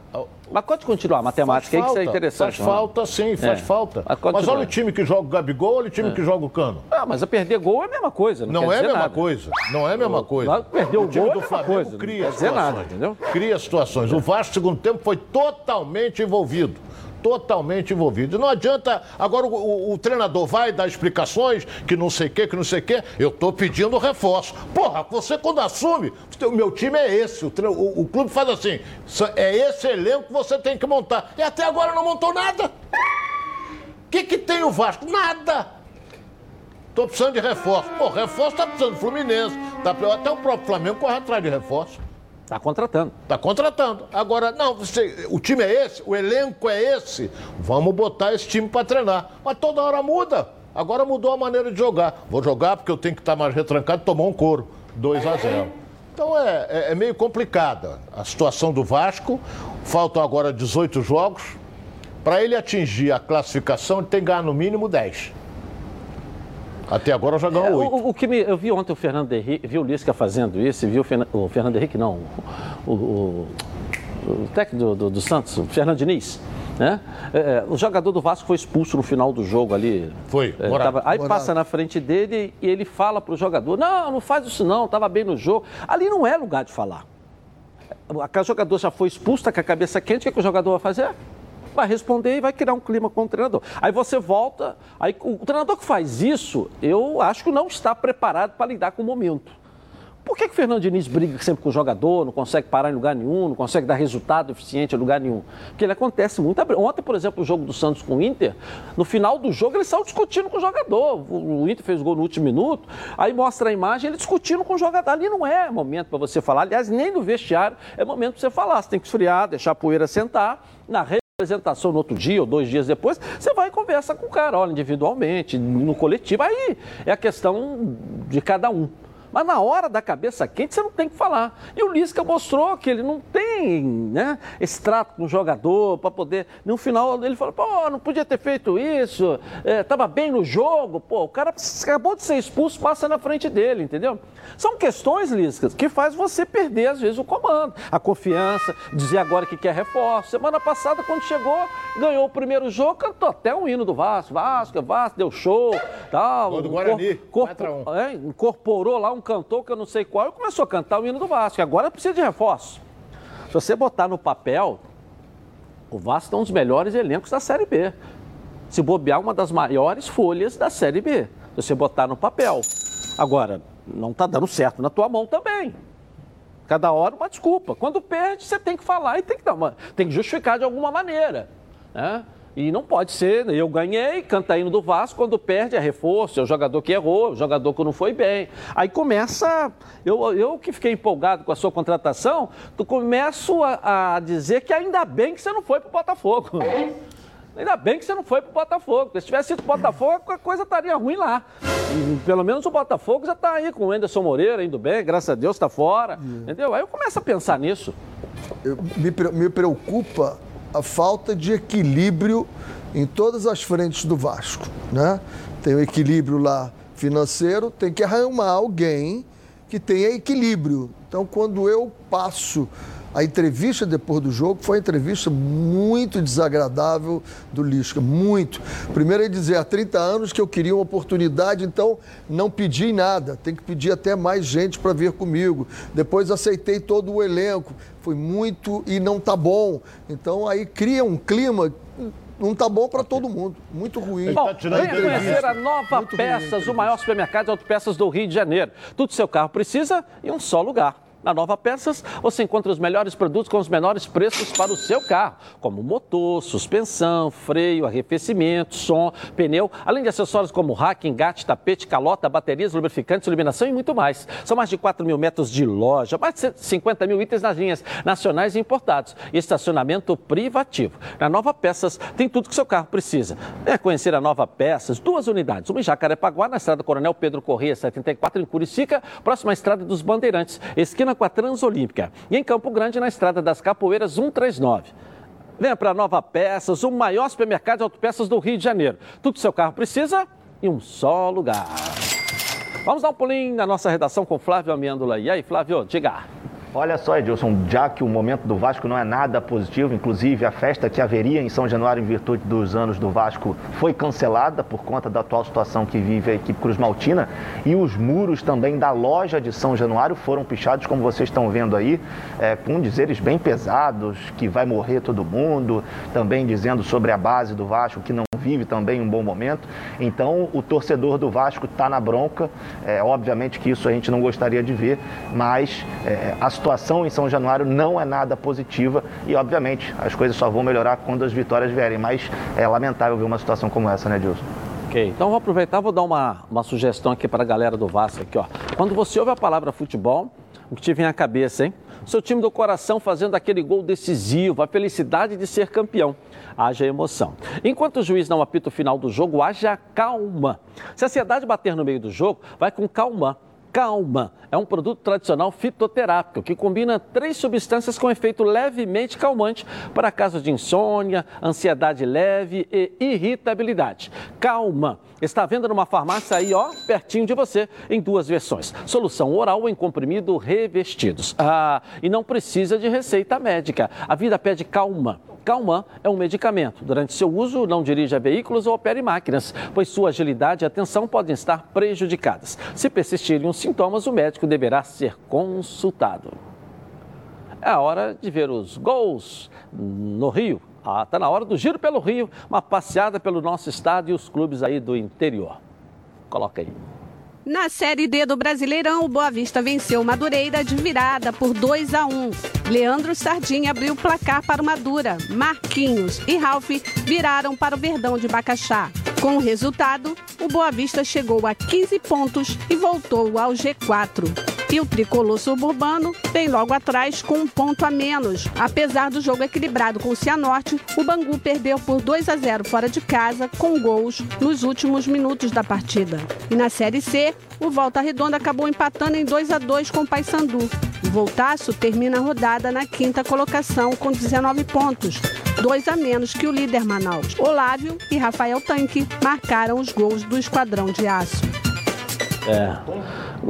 Mas pode continuar a matemática aí, que isso é interessante. Faz falta, sim, faz É. falta. Mas Mas, olha o time que joga o Gabigol, olha o time que joga o Cano. Ah, mas a perder gol é a mesma coisa. Não, Não é a mesma nada. coisa. Não é a mesma coisa. Perdeu o time gol é do Flamengo coisa, cria situações. nada, entendeu? Cria situações. O Vasco, segundo tempo, foi totalmente envolvido. Totalmente envolvido. Não adianta. Agora o, o- o treinador vai dar explicações que não sei o que, que não sei o que. Eu tô pedindo reforço. Porra, você quando assume, o meu time é esse. O, o- o clube faz assim. "Só- É esse elenco que você tem que montar. E até agora não montou nada. O que, que tem o Vasco? Nada. Tô precisando de reforço. Pô, reforço tá precisando do Fluminense. Tá, até o próprio Flamengo corre atrás de reforço. Tá contratando. Tá contratando. Agora, não, você- o time é esse, o elenco é esse. Vamos botar esse time para treinar. Mas toda hora muda. Agora mudou a maneira de jogar. Vou jogar porque eu tenho que estar mais retrancado e tomar um couro. 2 a 0. Então é, é- é meio complicada a situação do Vasco. Faltam agora 18 jogos. Para ele atingir a classificação, ele tem que ganhar no mínimo 10. Até agora já É, ganhou 8. o, o que me, eu vi ontem o Fernando Henrique, vi o Lisca fazendo isso, e vi o, Fernan- o Fernando Henrique, não, o, o, o técnico do, do- do Santos, o Fernando Diniz. Né? É, é, o jogador do Vasco foi expulso no final do jogo ali. Foi, É, tava- aí Morato. passa na frente dele e ele fala pro jogador: Não, não faz isso não, estava bem no jogo. Ali não é lugar de falar. O jogador já foi expulso, está com a cabeça quente, o que, que o jogador vai fazer? Vai responder e vai criar um clima com o treinador. Aí você volta, aí o treinador que faz isso, eu acho que não está preparado para lidar com o momento. Por que, que o Fernando Diniz briga sempre com o jogador, não consegue parar em lugar nenhum, não consegue dar resultado eficiente em lugar nenhum? Porque ele acontece muito. Ontem, por exemplo, o jogo do Santos com o Inter, no final do jogo ele saiu discutindo com o jogador. O Inter fez o gol no último minuto, aí mostra a imagem ele discutindo com o jogador. Ali não é momento para você falar, aliás, nem no vestiário é momento para você falar. Você tem que esfriar, deixar a poeira sentar. Na apresentação no outro dia ou dois dias depois, você vai e conversa com o cara, olha, individualmente, no coletivo. Aí é a questão de cada um. Mas na hora da cabeça quente, você não tem que falar. E o Lisca mostrou que ele não tem né, esse trato com o jogador para poder. No final, ele falou: pô, não podia ter feito isso, estava é, bem no jogo. Pô, o cara acabou de ser expulso, passa na frente dele, entendeu? São questões, Lisca, que faz você perder, às vezes, o comando, a confiança, dizer agora que quer reforço. Semana passada, quando chegou, ganhou o primeiro jogo, cantou até um hino do Vasco. Vasco, Vasco, deu show, tal. Gol do Guarani, corpo, é, incorporou lá um cantor que eu não sei qual e começou a cantar o hino do Vasco. Agora precisa de reforço. Se você botar no papel, o Vasco é um dos melhores elencos da Série B. Se bobear, uma das maiores folhas da Série B. Se você botar no papel. Agora, não está dando certo na tua mão também. Cada hora uma desculpa. Quando perde, você tem que falar e tem que, dar uma, tem que justificar de alguma maneira. Né? E não pode ser, eu ganhei, canta hino do Vasco, quando perde é reforço, é o jogador que errou, é o jogador que não foi bem. Aí começa, eu, eu que fiquei empolgado com a sua contratação, tu começo a, a dizer que ainda bem que você não foi para o Botafogo. Ainda bem que você não foi para o Botafogo. Se tivesse ido para o Botafogo, a coisa estaria ruim lá. Pelo menos o Botafogo já está aí com o Anderson Moreira indo bem, graças a Deus está fora. Entendeu? Aí eu começo a pensar nisso. Eu, me, me preocupa a falta de equilíbrio em todas as frentes do Vasco, né? Tem o equilíbrio lá financeiro, tem que arrumar alguém que tenha equilíbrio. Então, quando eu passo a entrevista depois do jogo foi uma entrevista muito desagradável do Lisca, muito. Primeiro ele dizer, há 30 anos que eu queria uma oportunidade, então não pedi nada, tem que pedir até mais gente para vir comigo. Depois aceitei todo o elenco, foi muito e não tá bom. Então aí cria um clima não tá bom para todo mundo. Muito ruim. Bom, venha conhecer a Nova Muito Peças, ruim, o maior supermercado de autopeças do Rio de Janeiro. Tudo seu carro precisa em um só lugar. Na Nova Peças, você encontra os melhores produtos com os menores preços para o seu carro, como motor, suspensão, freio, arrefecimento, som, pneu, além de acessórios como rack, engate, tapete, calota, baterias, lubrificantes, iluminação e muito mais. São mais de 4 mil metros de loja, mais de 50 mil itens nas linhas nacionais e importados e estacionamento privativo. Na Nova Peças tem tudo que seu carro precisa. É conhecer a Nova Peças, duas unidades, uma em Jacarepaguá, na estrada Coronel Pedro Corrêa, 74, em Curicica, próxima à estrada dos Bandeirantes, esquina esquina com a Transolímpica. E em Campo Grande, na Estrada das Capoeiras 139. Venha para Nova Peças, o maior supermercado de autopeças do Rio de Janeiro. Tudo que seu carro precisa em um só lugar. Vamos dar um pulinho na nossa redação com Flávio Amêndola. E aí, Flávio, diga. Olha só, Edilson, já que o momento do Vasco não é nada positivo, inclusive a festa que haveria em São Januário em virtude dos anos do Vasco foi cancelada por conta da atual situação que vive a equipe Cruz Maltina e os muros também da loja de São Januário foram pichados, como vocês estão vendo aí, é, com dizeres bem pesados, que vai morrer todo mundo, também dizendo sobre a base do Vasco que não vive também um bom momento. Então, o torcedor do Vasco está na bronca. É, obviamente que isso a gente não gostaria de ver, mas é, a situação em São Januário não é nada positiva e, obviamente, as coisas só vão melhorar quando as vitórias vierem. Mas é lamentável ver uma situação como essa, né, Dilson? Ok, então vou aproveitar vou dar uma, uma sugestão aqui para a galera do Vasco aqui, ó. Quando você ouve a palavra futebol, o que te vem à cabeça, hein? Seu time do coração fazendo aquele gol decisivo, a felicidade de ser campeão haja emoção. Enquanto o juiz não apita o final do jogo, haja calma. Se a ansiedade bater no meio do jogo, vai com calma. Calma é um produto tradicional fitoterápico que combina três substâncias com efeito levemente calmante para casos de insônia, ansiedade leve e irritabilidade. Calma está vendo numa farmácia aí, ó, pertinho de você, em duas versões: solução oral em comprimido revestidos. Ah, e não precisa de receita médica. A vida pede calma. Calman é um medicamento. Durante seu uso, não dirija veículos ou opere máquinas, pois sua agilidade e atenção podem estar prejudicadas. Se persistirem os sintomas, o médico deverá ser consultado. É a hora de ver os gols no Rio. Ah, tá na hora do giro pelo Rio, uma passeada pelo nosso estado e os clubes aí do interior. Coloca aí. Na Série D do Brasileirão, o Boa Vista venceu Madureira de virada por 2 a 1. Leandro Sardinha abriu o placar para o Madura. Marquinhos e Ralph viraram para o Verdão de Bacaxá. Com o resultado, o Boa Vista chegou a 15 pontos e voltou ao G4. E o tricolor suburbano vem logo atrás com um ponto a menos. Apesar do jogo equilibrado com o Cianorte, o Bangu perdeu por 2 a 0 fora de casa, com gols nos últimos minutos da partida. E na Série C, o Volta Redonda acabou empatando em 2 a 2 com o Paysandu. O Voltaço termina a rodada na quinta colocação com 19 pontos, dois a menos que o líder Manaus. Olávio e Rafael Tanque marcaram os gols do Esquadrão de Aço. É.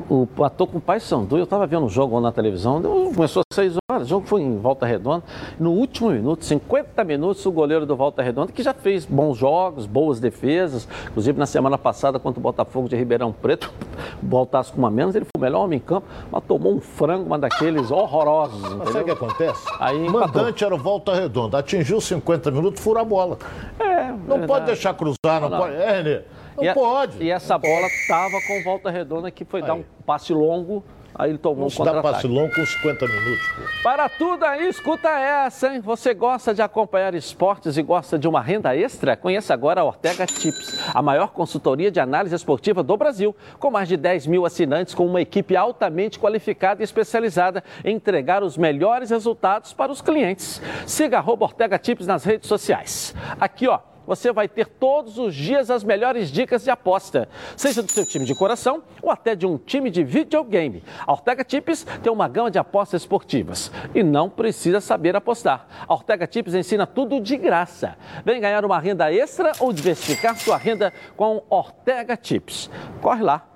O, o ator com o pai Sandu, eu estava vendo um jogo na televisão, começou às 6 horas, o jogo foi em Volta Redonda. No último minuto, 50 minutos, o goleiro do Volta Redonda, que já fez bons jogos, boas defesas, inclusive na semana passada, contra o Botafogo de Ribeirão Preto, voltasse com uma menos, ele foi o melhor homem em campo, mas tomou um frango, uma daqueles horrorosos. Mas sabe o que acontece? Aí, o mandante era o Volta Redonda, atingiu 50 minutos, fura a bola. É, não verdade. pode deixar cruzar, não, não. pode. É, Renê. Não e pode. e essa bola estava com volta redonda que foi aí. dar um passe longo. Aí ele tomou não um contra dá passe longo com 50 minutos. Pô. Para tudo aí, escuta essa, hein? Você gosta de acompanhar esportes e gosta de uma renda extra? Conheça agora a Ortega Tips, a maior consultoria de análise esportiva do Brasil, com mais de 10 mil assinantes, com uma equipe altamente qualificada e especializada em entregar os melhores resultados para os clientes. Siga a Ortega Tips nas redes sociais. Aqui, ó você vai ter todos os dias as melhores dicas de aposta, seja do seu time de coração ou até de um time de videogame. A Ortega Tips tem uma gama de apostas esportivas e não precisa saber apostar. A Ortega Tips ensina tudo de graça. Vem ganhar uma renda extra ou diversificar sua renda com Ortega Tips. Corre lá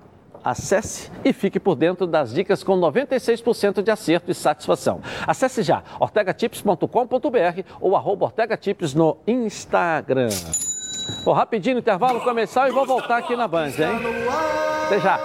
Acesse e fique por dentro das dicas com 96% de acerto e satisfação. Acesse já ortegatips.com.br ou arroba ortegatips no Instagram. Vou rapidinho intervalo começar e vou voltar aqui na Band, hein? Até já.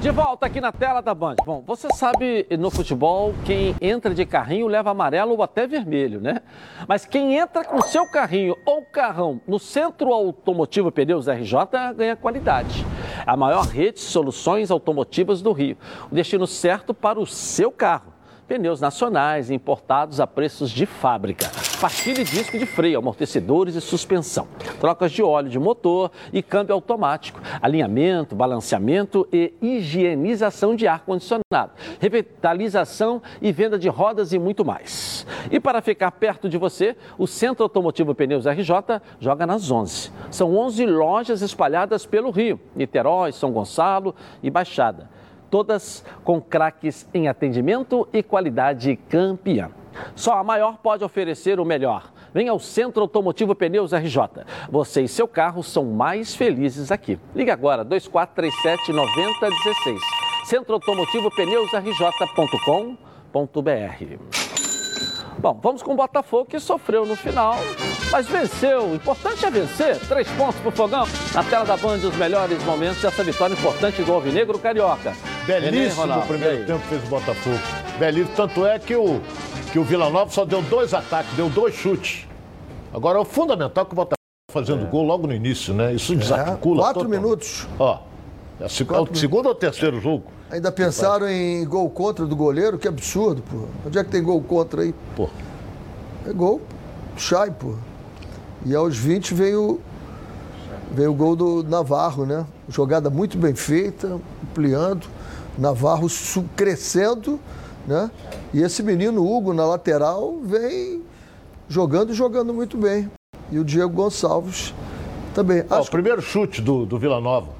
De volta aqui na tela da Band. Bom, você sabe no futebol quem entra de carrinho leva amarelo ou até vermelho, né? Mas quem entra com seu carrinho ou carrão no Centro Automotivo Pneus RJ ganha qualidade. A maior rede de soluções automotivas do Rio. O destino certo para o seu carro pneus nacionais importados a preços de fábrica, pastilha e disco de freio, amortecedores e suspensão, trocas de óleo de motor e câmbio automático, alinhamento, balanceamento e higienização de ar-condicionado, revitalização e venda de rodas e muito mais. E para ficar perto de você, o Centro Automotivo Pneus RJ joga nas 11. São 11 lojas espalhadas pelo Rio, Niterói, São Gonçalo e Baixada todas com craques em atendimento e qualidade campeã. Só a maior pode oferecer o melhor. Venha ao Centro Automotivo Pneus RJ. Você e seu carro são mais felizes aqui. Ligue agora 2437 9016. Centro Automotivo Pneus RJ.com.br. Bom, vamos com o Botafogo que sofreu no final, mas venceu. O importante é vencer. Três pontos pro Fogão. Na tela da Band, os melhores momentos dessa vitória importante do Alvinegro Carioca. Belíssimo o primeiro tempo fez o Botafogo. Belíssimo. Tanto é que o, que o Vila Nova só deu dois ataques, deu dois chutes. Agora, é o fundamental que o Botafogo tá fazendo é. gol logo no início, né? Isso desarticula. É, quatro totalmente. minutos. Ó, é o segundo ou terceiro jogo? Ainda pensaram em gol contra do goleiro? Que absurdo, pô. Onde é que tem gol contra aí? Pô. É gol. Chai, pô. E aos 20 veio, veio o gol do Navarro, né? Jogada muito bem feita, ampliando. Navarro crescendo, né? E esse menino Hugo na lateral vem jogando e jogando muito bem. E o Diego Gonçalves também. Ó, o primeiro chute do, do Vila Nova.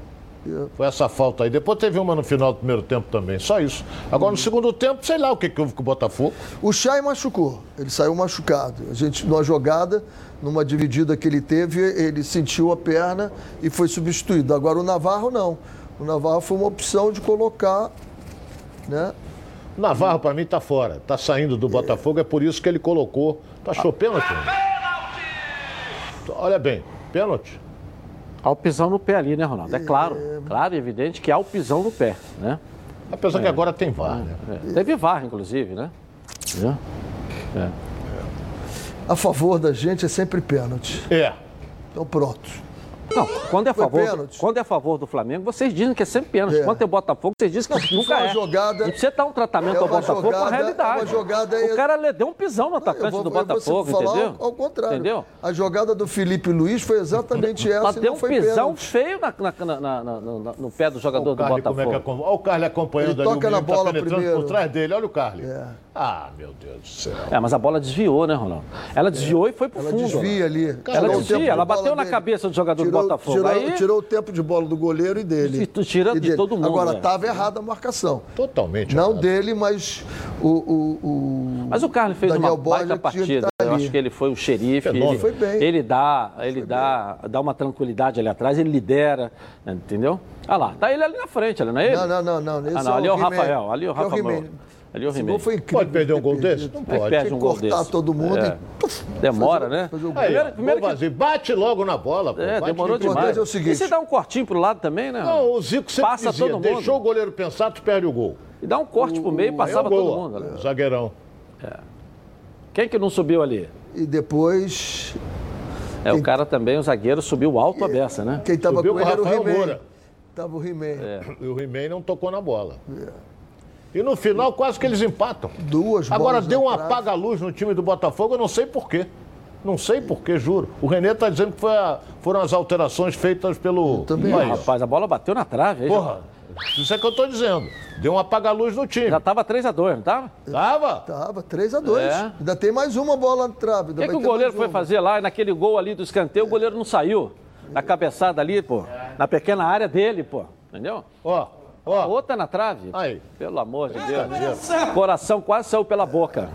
Foi essa falta aí. Depois teve uma no final do primeiro tempo também. Só isso. Agora no segundo tempo, sei lá o que, que houve com o Botafogo. O Chay machucou. Ele saiu machucado. A gente, numa jogada, numa dividida que ele teve, ele sentiu a perna e foi substituído. Agora o Navarro não. O Navarro foi uma opção de colocar, né? O Navarro, para mim, tá fora. Tá saindo do Botafogo, é por isso que ele colocou. Tá achou pênalti? Olha bem, pênalti. Há o pisão no pé ali, né, Ronaldo? É claro, claro e evidente que há o pisão no pé, né? Apesar é. que agora tem VAR, né? É. Teve VAR, inclusive, né? É. A favor da gente é sempre pênalti. É. Então pronto. Não, quando é, a favor, pênalti. quando é a favor do Flamengo, vocês dizem que é sempre pênalti. É. Quando é Botafogo, vocês dizem que Não, nunca é. jogada- E você dá um tratamento é ao Botafogo com a jogada- realidade. é uma jogada- O cara deu um pisão no atacante vou- do eu vou Botafogo, falar entendeu? Ao, ao contrário. Entendeu? A jogada do Felipe Luiz foi exatamente essa. Mas deu um foi pisão pênalti. feio na- na- na- na- na- no, pé do jogador o do Carly, é Botafogo. acompanha? Olha o Carly acompanhando Ele ali, toca o na tá bola penetrando primeiro. por trás dele. Olha o Carly. É. Ah, meu Deus do céu. É, mas a bola desviou, né, Ronaldo? Ela desviou e foi pro Ela fundo. desvia ali. Ela desvia, de ela bateu na cabeça do jogador do Botafogo. Tirou, Aí, tirou o tempo de bola do goleiro e dele. E tu tira de dele. todo mundo, Agora, é. estava errada a marcação. Totalmente. Não errado. dele, mas o. o, o Mas o Carlos fez Daniel uma baita tinha que partida. estar Eu acho que ele foi um xerife. Ele, Foi bem. ele dá, ele dá, dá uma tranquilidade ali atrás, ele lidera, entendeu? Ah lá, tá ele ali na frente, ali, não é ele? Não, não, não, não. Ah, não, ali é o. Rafael, ali é o Rafael. Ali é o Esse gol foi incrível. Pode perder um gol desse? Não Aí pode. perde um gol cortar desse. todo mundo É. e. puf, Demora, fazer- né? fazer o gol. Aí, Primeiro- primeiro que-. Bate logo na bola. Pô. É, Bate demorou de- demais. é o seguinte- E se dá um cortinho pro lado também, né? Não, o Zico sempre Passa dizia, todo mundo. deixou o goleiro pensar, tu perde o gol. E dá um corte pro meio e é o passava gol, todo mundo. né? Zagueirão. Quem que não subiu ali? E depois, É, o cara também, o zagueiro, subiu alto a beça, né? quem estava Subiu com ele era o He-Man. Tava o He-Man. É. E o He-Man não tocou na bola. E no final, quase que eles empatam. Duas Agora, deu um apaga-luz no time do Botafogo, eu não sei porquê. Não sei porquê, juro. O Renê tá dizendo que foi a- foram as alterações feitas pelo. também Olha Ah, isso. rapaz, a bola bateu na trave aí. Porra, isso é que eu tô dizendo. Deu um apaga-luz no time. Já, já tava 3x2, não tava? Tava? Tava 3x2. É. Ainda tem mais uma bola na trave. O que, que o goleiro foi fazer lá naquele gol ali do escanteio? O goleiro não saiu. Na cabeçada ali, pô. Na pequena área dele, pô. Entendeu? Ó, ó. outra na trave. Aí. Pelo amor de Deus. Coração quase saiu pela boca.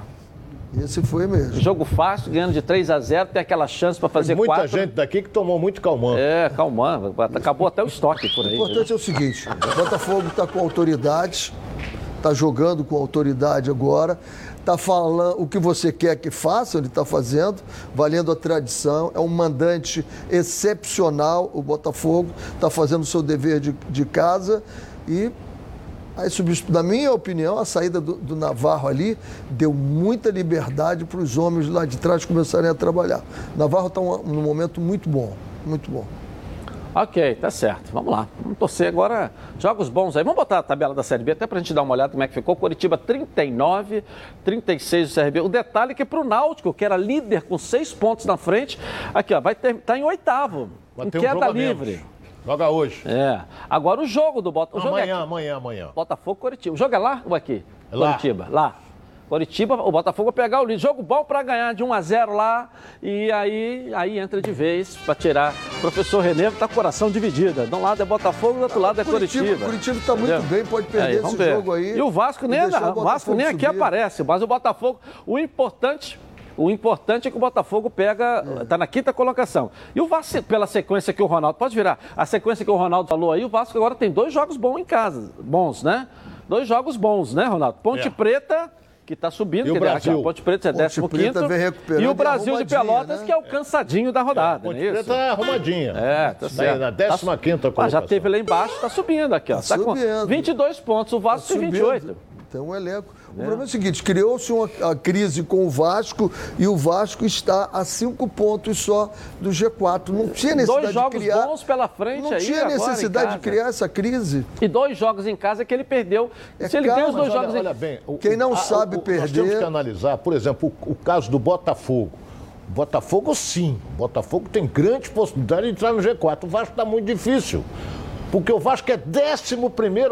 Esse foi mesmo. Jogo fácil, ganhando de 3 a 0 tem aquela chance pra fazer Muita 4. gente daqui que tomou muito calmante. É, calmando. Acabou até o estoque por O aí. importante é o seguinte: o Botafogo está com autoridade, está jogando com autoridade agora, está falando o que você quer que faça, ele está fazendo, valendo a tradição. É um mandante excepcional, o Botafogo está fazendo o seu dever de, de casa e. Aí, na minha opinião, a saída do, do Navarro ali deu muita liberdade para os homens lá de trás começarem a trabalhar. Navarro está num momento muito bom, muito bom. Ok, tá certo. Vamos lá. Vamos torcer agora. Jogos bons aí. Vamos botar a tabela da Série B até pra gente dar uma olhada como é que ficou. Curitiba 39, 36 do CRB. O detalhe é que pro Náutico, que era líder com seis pontos na frente, aqui ó, vai ter, tá em oitavo. Em um queda menos. livre. Joga hoje. É. Agora o jogo do Botafogo. É Amanhã, aqui. amanhã, amanhã. Botafogo, Curitiba. O jogo é lá ou aqui? É lá. Curitiba, lá. Curitiba, o Botafogo vai pegar o líder. Jogo bom para ganhar de 1 a 0 lá e aí, aí entra de vez para tirar. O professor Renê tá com o coração dividido. De um lado é Botafogo, do outro lado é Curitiba- Curitiba. Curitiba tá muito Entendeu? bem, pode perder vamos esse ver. jogo aí E o Vasco nem, o Vasco nem aqui subir. aparece, mas o Botafogo, o importante o importante é que o Botafogo pega, está na quinta colocação. E o Vasco, pela sequência que o Ronaldo, pode virar, a sequência que o Ronaldo falou aí, o Vasco agora tem dois jogos bons em casa, bons, né? Dois jogos bons, né, Ronaldo? Ponte É. Preta, que está subindo, E o que Brasil? aqui, Ponte Preta é Ponte 15 Preta vem recuperando e o Brasil de Pelotas, né? que é o cansadinho da rodada, Ponte não é? Preta é arrumadinha. É, tá certo. na 15ª Tá- Ah, colocação. já teve lá embaixo, tá subindo aqui, ó. Tá Tá, com subindo. 22 pontos, o Vasco tem Subindo. 28. Tem um elenco. O problema é o seguinte: criou-se uma crise com o Vasco e o Vasco está a cinco pontos só do G4. Não tinha necessidade Dois jogos de criar. bons pela frente não aí tinha agora em necessidade de criar essa crise. E dois jogos em casa que ele perdeu. É Se ele tem calma, os dois Mas olha, jogos em olha bem, o- Quem não a- sabe o- perder- Nós temos que analisar, por exemplo, o, o caso do Botafogo. Botafogo, sim. Botafogo tem grande possibilidade de entrar no G4. O Vasco está muito difícil. Porque o Vasco é 11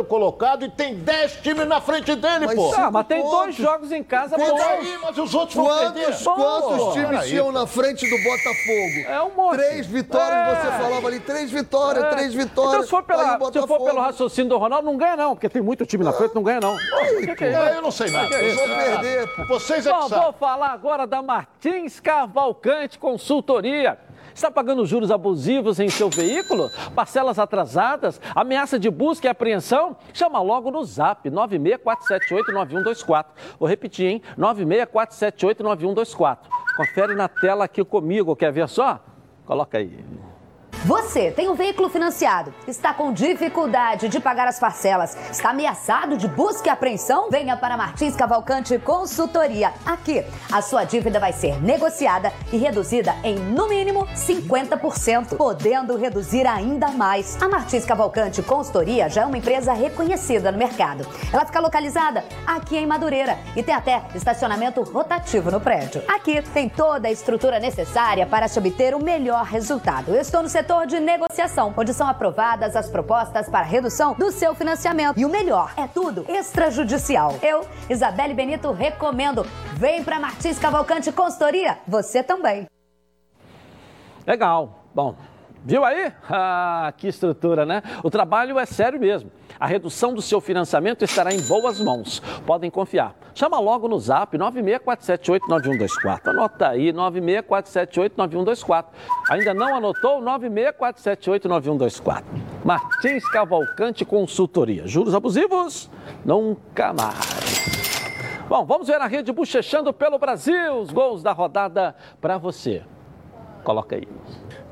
colocado e tem 10 times na frente dele, Mas pô. Ah, mas tem pontos. dois jogos em casa aí, mas os outros vão perder. Quantos, quantos pô, times tinham pô. na frente do Botafogo? É um monte. Três vitórias, É. você falava ali, três vitórias, É. três vitórias. Então, se for, pela- se for Botafogo- pelo raciocínio do Ronaldo, não ganha, não, porque tem muito time na frente, não ganha, não. O que, que é isso? É, eu não sei nada. Que que é Eu vou perder. Vocês é Bom, que sabem. vou falar agora da Martins Cavalcante Consultoria. Está pagando juros abusivos em seu veículo? Parcelas atrasadas? Ameaça de busca e apreensão? Chama logo no zap 964789124. Vou repetir, hein? 964789124. Confere na tela aqui comigo, quer ver só? Coloca aí. Você tem um veículo financiado, está com dificuldade de pagar as parcelas, está ameaçado de busca e apreensão? Venha para Martins Cavalcante Consultoria. Aqui, a sua dívida vai ser negociada e reduzida em, no mínimo, 50%, podendo reduzir ainda mais. A Martins Cavalcante Consultoria já é uma empresa reconhecida no mercado. Ela fica localizada aqui em Madureira e tem até estacionamento rotativo no prédio. Aqui tem toda a estrutura necessária para se obter o melhor resultado. Eu estou no setor de negociação, onde são aprovadas as propostas para redução do seu financiamento. E o melhor, é tudo extrajudicial. Eu, Isabelle Benito, recomendo. Vem para Martins Cavalcante Consultoria, você também. Legal. Bom, Viu aí? Ah, que estrutura, né? O trabalho é sério mesmo. A redução do seu financiamento estará em boas mãos. Podem confiar. Chama logo no zap 964789124. Anota aí, 964789124. Ainda não anotou? 964789124. Martins Cavalcante Consultoria. Juros abusivos? Nunca mais. Bom, vamos ver a rede bochechando pelo Brasil. Os gols da rodada para você. Coloca aí.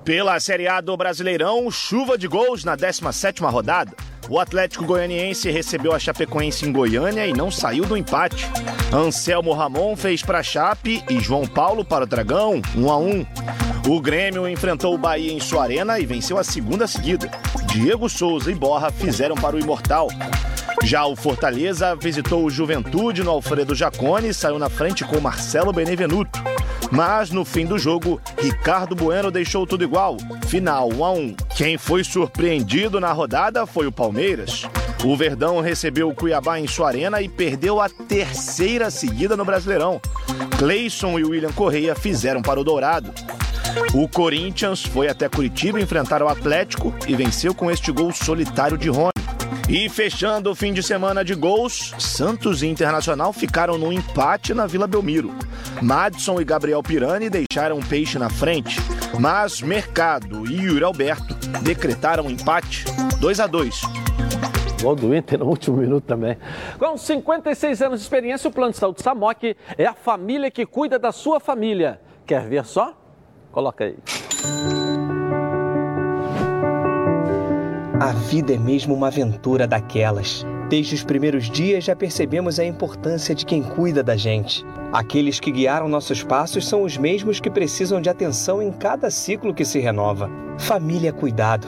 Pela Série A do Brasileirão, chuva de gols na 17ª rodada. O Atlético Goianiense recebeu a Chapecoense em Goiânia e não saiu do empate. Anselmo Ramon fez para a Chape e João Paulo para o Dragão, 1 a 1. O Grêmio enfrentou o Bahia em sua arena e venceu a segunda seguida. Diego Souza e Borra fizeram para o Imortal. Já o Fortaleza visitou o Juventude no Alfredo Jacone e saiu na frente com Marcelo Benevenuto. Mas no fim do jogo, Ricardo Bueno deixou tudo igual. Final 1 a 1. Quem foi surpreendido na rodada foi o Palmeiras. O Verdão recebeu o Cuiabá em sua arena e perdeu a terceira seguida no Brasileirão. Cleison e William Correia fizeram para o Dourado. O Corinthians foi até Curitiba enfrentar o Atlético e venceu com este gol solitário de Rony. E fechando o fim de semana de gols, Santos e Internacional ficaram no empate na Vila Belmiro. Madison e Gabriel Pirani deixaram o peixe na frente, mas Mercado e Yuri Alberto decretaram empate 2 a 2 Gol do Inter no último minuto também. Com 56 anos de experiência, o Plano de Saúde Samok é a família que cuida da sua família. Quer ver só? Coloca aí. A vida é mesmo uma aventura daquelas. Desde os primeiros dias já percebemos a importância de quem cuida da gente. Aqueles que guiaram nossos passos são os mesmos que precisam de atenção em cada ciclo que se renova. Família cuidado.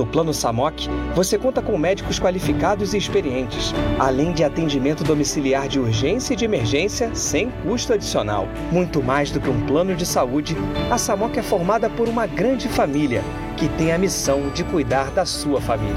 No Plano Samok, você conta com médicos qualificados e experientes, além de atendimento domiciliar de urgência e de emergência sem custo adicional. Muito mais do que um plano de saúde, a Samok é formada por uma grande família que tem a missão de cuidar da sua família.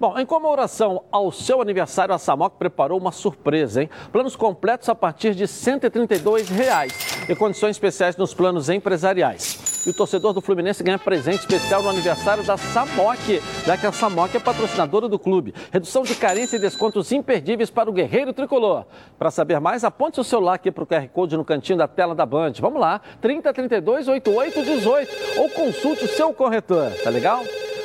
Bom, em comemoração ao seu aniversário, a Samok preparou uma surpresa, hein? Planos completos a partir de 132 reais, e condições especiais nos planos empresariais. E o torcedor do Fluminense ganha presente especial no aniversário da Samok, já que a Samok é patrocinadora do clube. Redução de carência e descontos imperdíveis para o guerreiro tricolor. Para saber mais, aponte o celular aqui para o QR Code no cantinho da tela da Band. Vamos lá, 3032 8818 ou consulte o seu corretor, tá legal?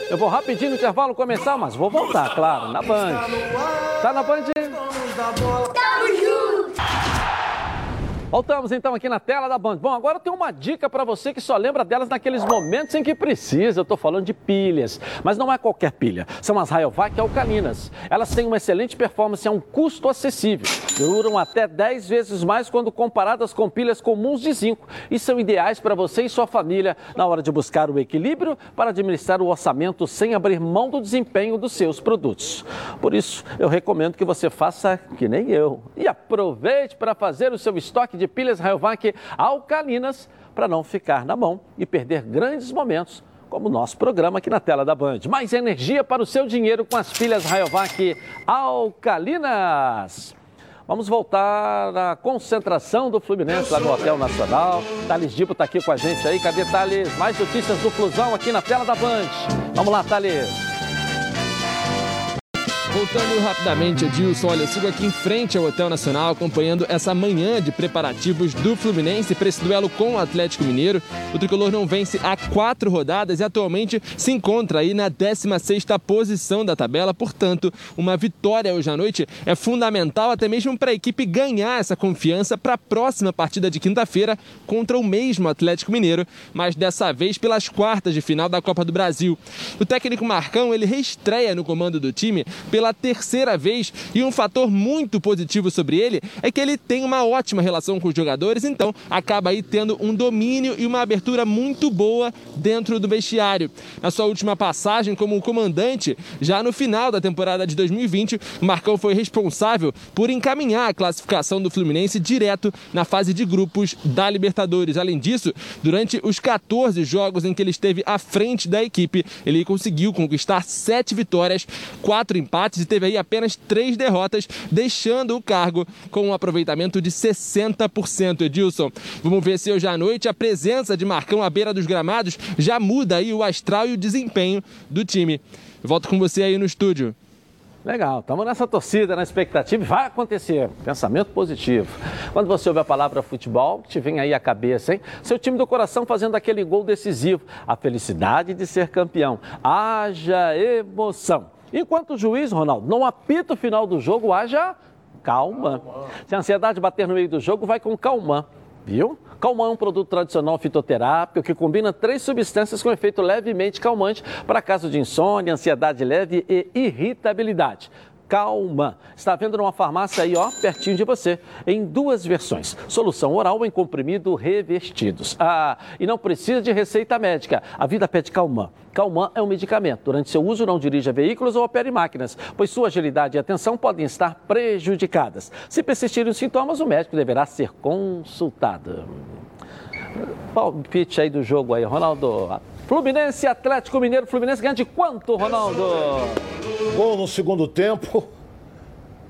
Eu vou rapidinho no intervalo começar, mas vou voltar, claro, na Band. Tá na Band? Tamo junto! Voltamos então aqui na tela da Band. Bom, agora eu tenho uma dica para você que só lembra delas naqueles momentos em que precisa. Eu estou falando de pilhas, mas não é qualquer pilha. São as Rayovac alcalinas. Elas têm uma excelente performance a um custo acessível. Duram até 10 vezes mais quando comparadas com pilhas comuns de zinco e são ideais para você e sua família na hora de buscar o equilíbrio para administrar o orçamento sem abrir mão do desempenho dos seus produtos. Por isso, eu recomendo que você faça que nem eu e aproveite para fazer o seu estoque de de pilhas Rayovac alcalinas para não ficar na mão e perder grandes momentos como o nosso programa aqui na tela da Band. Mais energia para o seu dinheiro com as pilhas Rayovac alcalinas. Vamos voltar à concentração do Fluminense lá no Hotel Nacional. Thales Dibo está aqui com a gente aí. Cadê Thales? Mais notícias do Flusão aqui na tela da Band. Vamos lá, Thales. Voltando rapidamente, Edilson, olha, eu sigo aqui em frente ao Hotel Nacional acompanhando essa manhã de preparativos do Fluminense para esse duelo com o Atlético Mineiro. O tricolor não vence há quatro rodadas e atualmente se encontra aí na 16ª posição da tabela. Portanto, uma vitória hoje à noite é fundamental até mesmo para a equipe ganhar essa confiança para a próxima partida de quinta-feira contra o mesmo Atlético Mineiro, mas dessa vez pelas quartas de final da Copa do Brasil. O técnico Marcão, ele reestreia no comando do time pela terceira vez e um fator muito positivo sobre ele é que ele tem uma ótima relação com os jogadores, então acaba aí tendo um domínio e uma abertura muito boa dentro do vestiário. Na sua última passagem como comandante, já no final da temporada de 2020, o Marcão foi responsável por encaminhar a classificação do Fluminense direto na fase de grupos da Libertadores. Além disso, durante os 14 jogos em que ele esteve à frente da equipe, ele conseguiu conquistar sete vitórias, quatro empates e teve aí apenas três derrotas, deixando o cargo com um aproveitamento de 60%. Edilson, vamos ver se hoje à noite a presença de Marcão à beira dos gramados já muda aí o astral e o desempenho do time. Volto com você aí no estúdio. Legal, estamos nessa torcida, na expectativa, vai acontecer. Pensamento positivo. Quando você ouve a palavra futebol, te vem aí a cabeça, hein? Seu time do coração fazendo aquele gol decisivo, a felicidade de ser campeão. Haja emoção. Enquanto o juiz, Ronaldo, não apita o final do jogo, haja calma. Se a ansiedade bater no meio do jogo, vai com calma, viu? Calmã é um produto tradicional fitoterápico que combina três substâncias com efeito levemente calmante para casos de insônia, ansiedade leve e irritabilidade. Calma. Está vendo numa farmácia aí, ó, pertinho de você, em duas versões: solução oral em comprimido revestidos. Ah, e não precisa de receita médica. A vida pede Calmã. Calmã é um medicamento. Durante seu uso, não dirija veículos ou opere máquinas, pois sua agilidade e atenção podem estar prejudicadas. Se persistirem os sintomas, o médico deverá ser consultado. Palpite aí do jogo aí, Ronaldo. Fluminense, Atlético Mineiro. Fluminense ganha de quanto, Ronaldo? Gol no segundo tempo.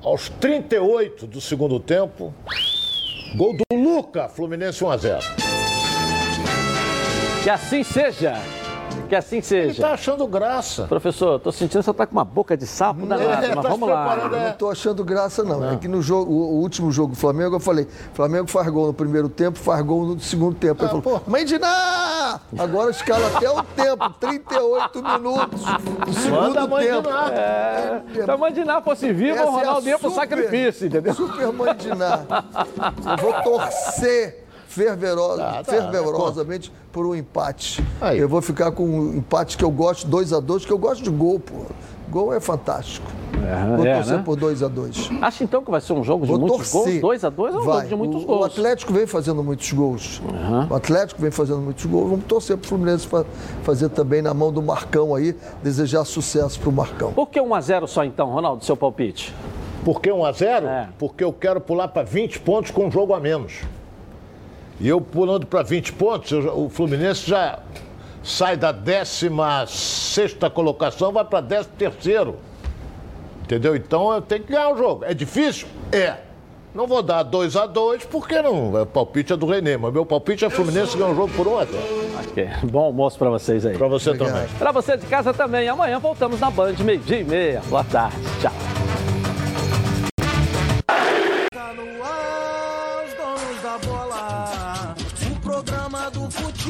Aos 38 do segundo tempo. Gol do Luca, Fluminense 1 a 0. Que assim seja. Que assim seja. Ele tá achando graça. Professor, tô sentindo que você tá com uma boca de sapo danada, É, mas tá vamos lá. Eu não tô achando graça, não. É que no jogo, o, último jogo do Flamengo, eu falei, Flamengo faz gol no primeiro tempo, faz gol no segundo tempo. Ele falou, mãe de Ná! Agora escala até o tempo, 38 minutos do segundo Manda a mãe de tempo. Ná. É. Se a mãe de Ná fosse viva, Essa o Ronaldo é a ia pro sacrifício, entendeu? Super mãe de. Eu vou torcer fervorosa, Tá, tá. fervorosamente por um empate. Aí. Eu vou ficar com um empate que eu gosto, 2 a 2 que eu gosto de gol, pô. Gol é fantástico. vou é, torcer né? por 2 a 2 Acha então que vai ser um jogo de Vou muitos torcer. gols? 2 a 2 é um Vai. jogo de muitos o, gols. O Atlético vem fazendo muitos gols. O Atlético vem fazendo muitos gols. Vamos torcer pro Fluminense fa- fazer também na mão do Marcão aí, desejar sucesso pro Marcão. Por que 1 a 0 só então, Ronaldo, seu palpite? Por que 1 a 0? É. Porque eu quero pular para 20 pontos com um jogo a menos. E eu pulando para 20 pontos, eu o Fluminense já sai da 16 colocação, vai para 13 Entendeu? Então eu tenho que ganhar o jogo. É difícil? É. Não vou dar 2 a 2 porque não. O palpite é do Renê, mas meu palpite é Fluminense ganhar o jogo por 1 a 0 Ok. Bom almoço pra vocês aí. Para você Obrigado. também. Pra você de casa também. Amanhã voltamos na Band, meio-dia e meia. Boa tarde. Tchau.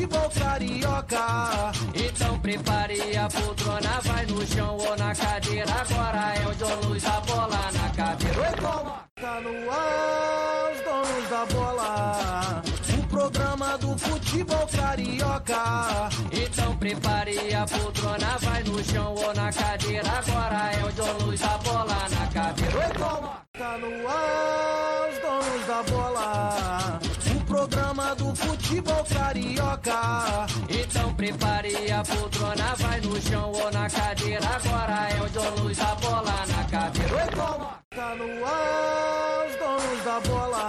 Futebol carioca. Então prepare a poltrona, vai no chão ou na cadeira. Agora é o John Luz, a bola na cadeira. Oi, toma! Tá no ar, os donos da bola. O programa do futebol carioca. Então prepare a poltrona, vai no chão ou na cadeira. Agora é o John Luz, a bola na cadeira. Oi, toma! Tá no ar, os donos da bola. Programa do futebol carioca. Então prepare a poltrona, vai no chão ou na cadeira. Agora é o John Luz, a bola na cadeira. Oi, toma! Tá no ar, os donos da bola.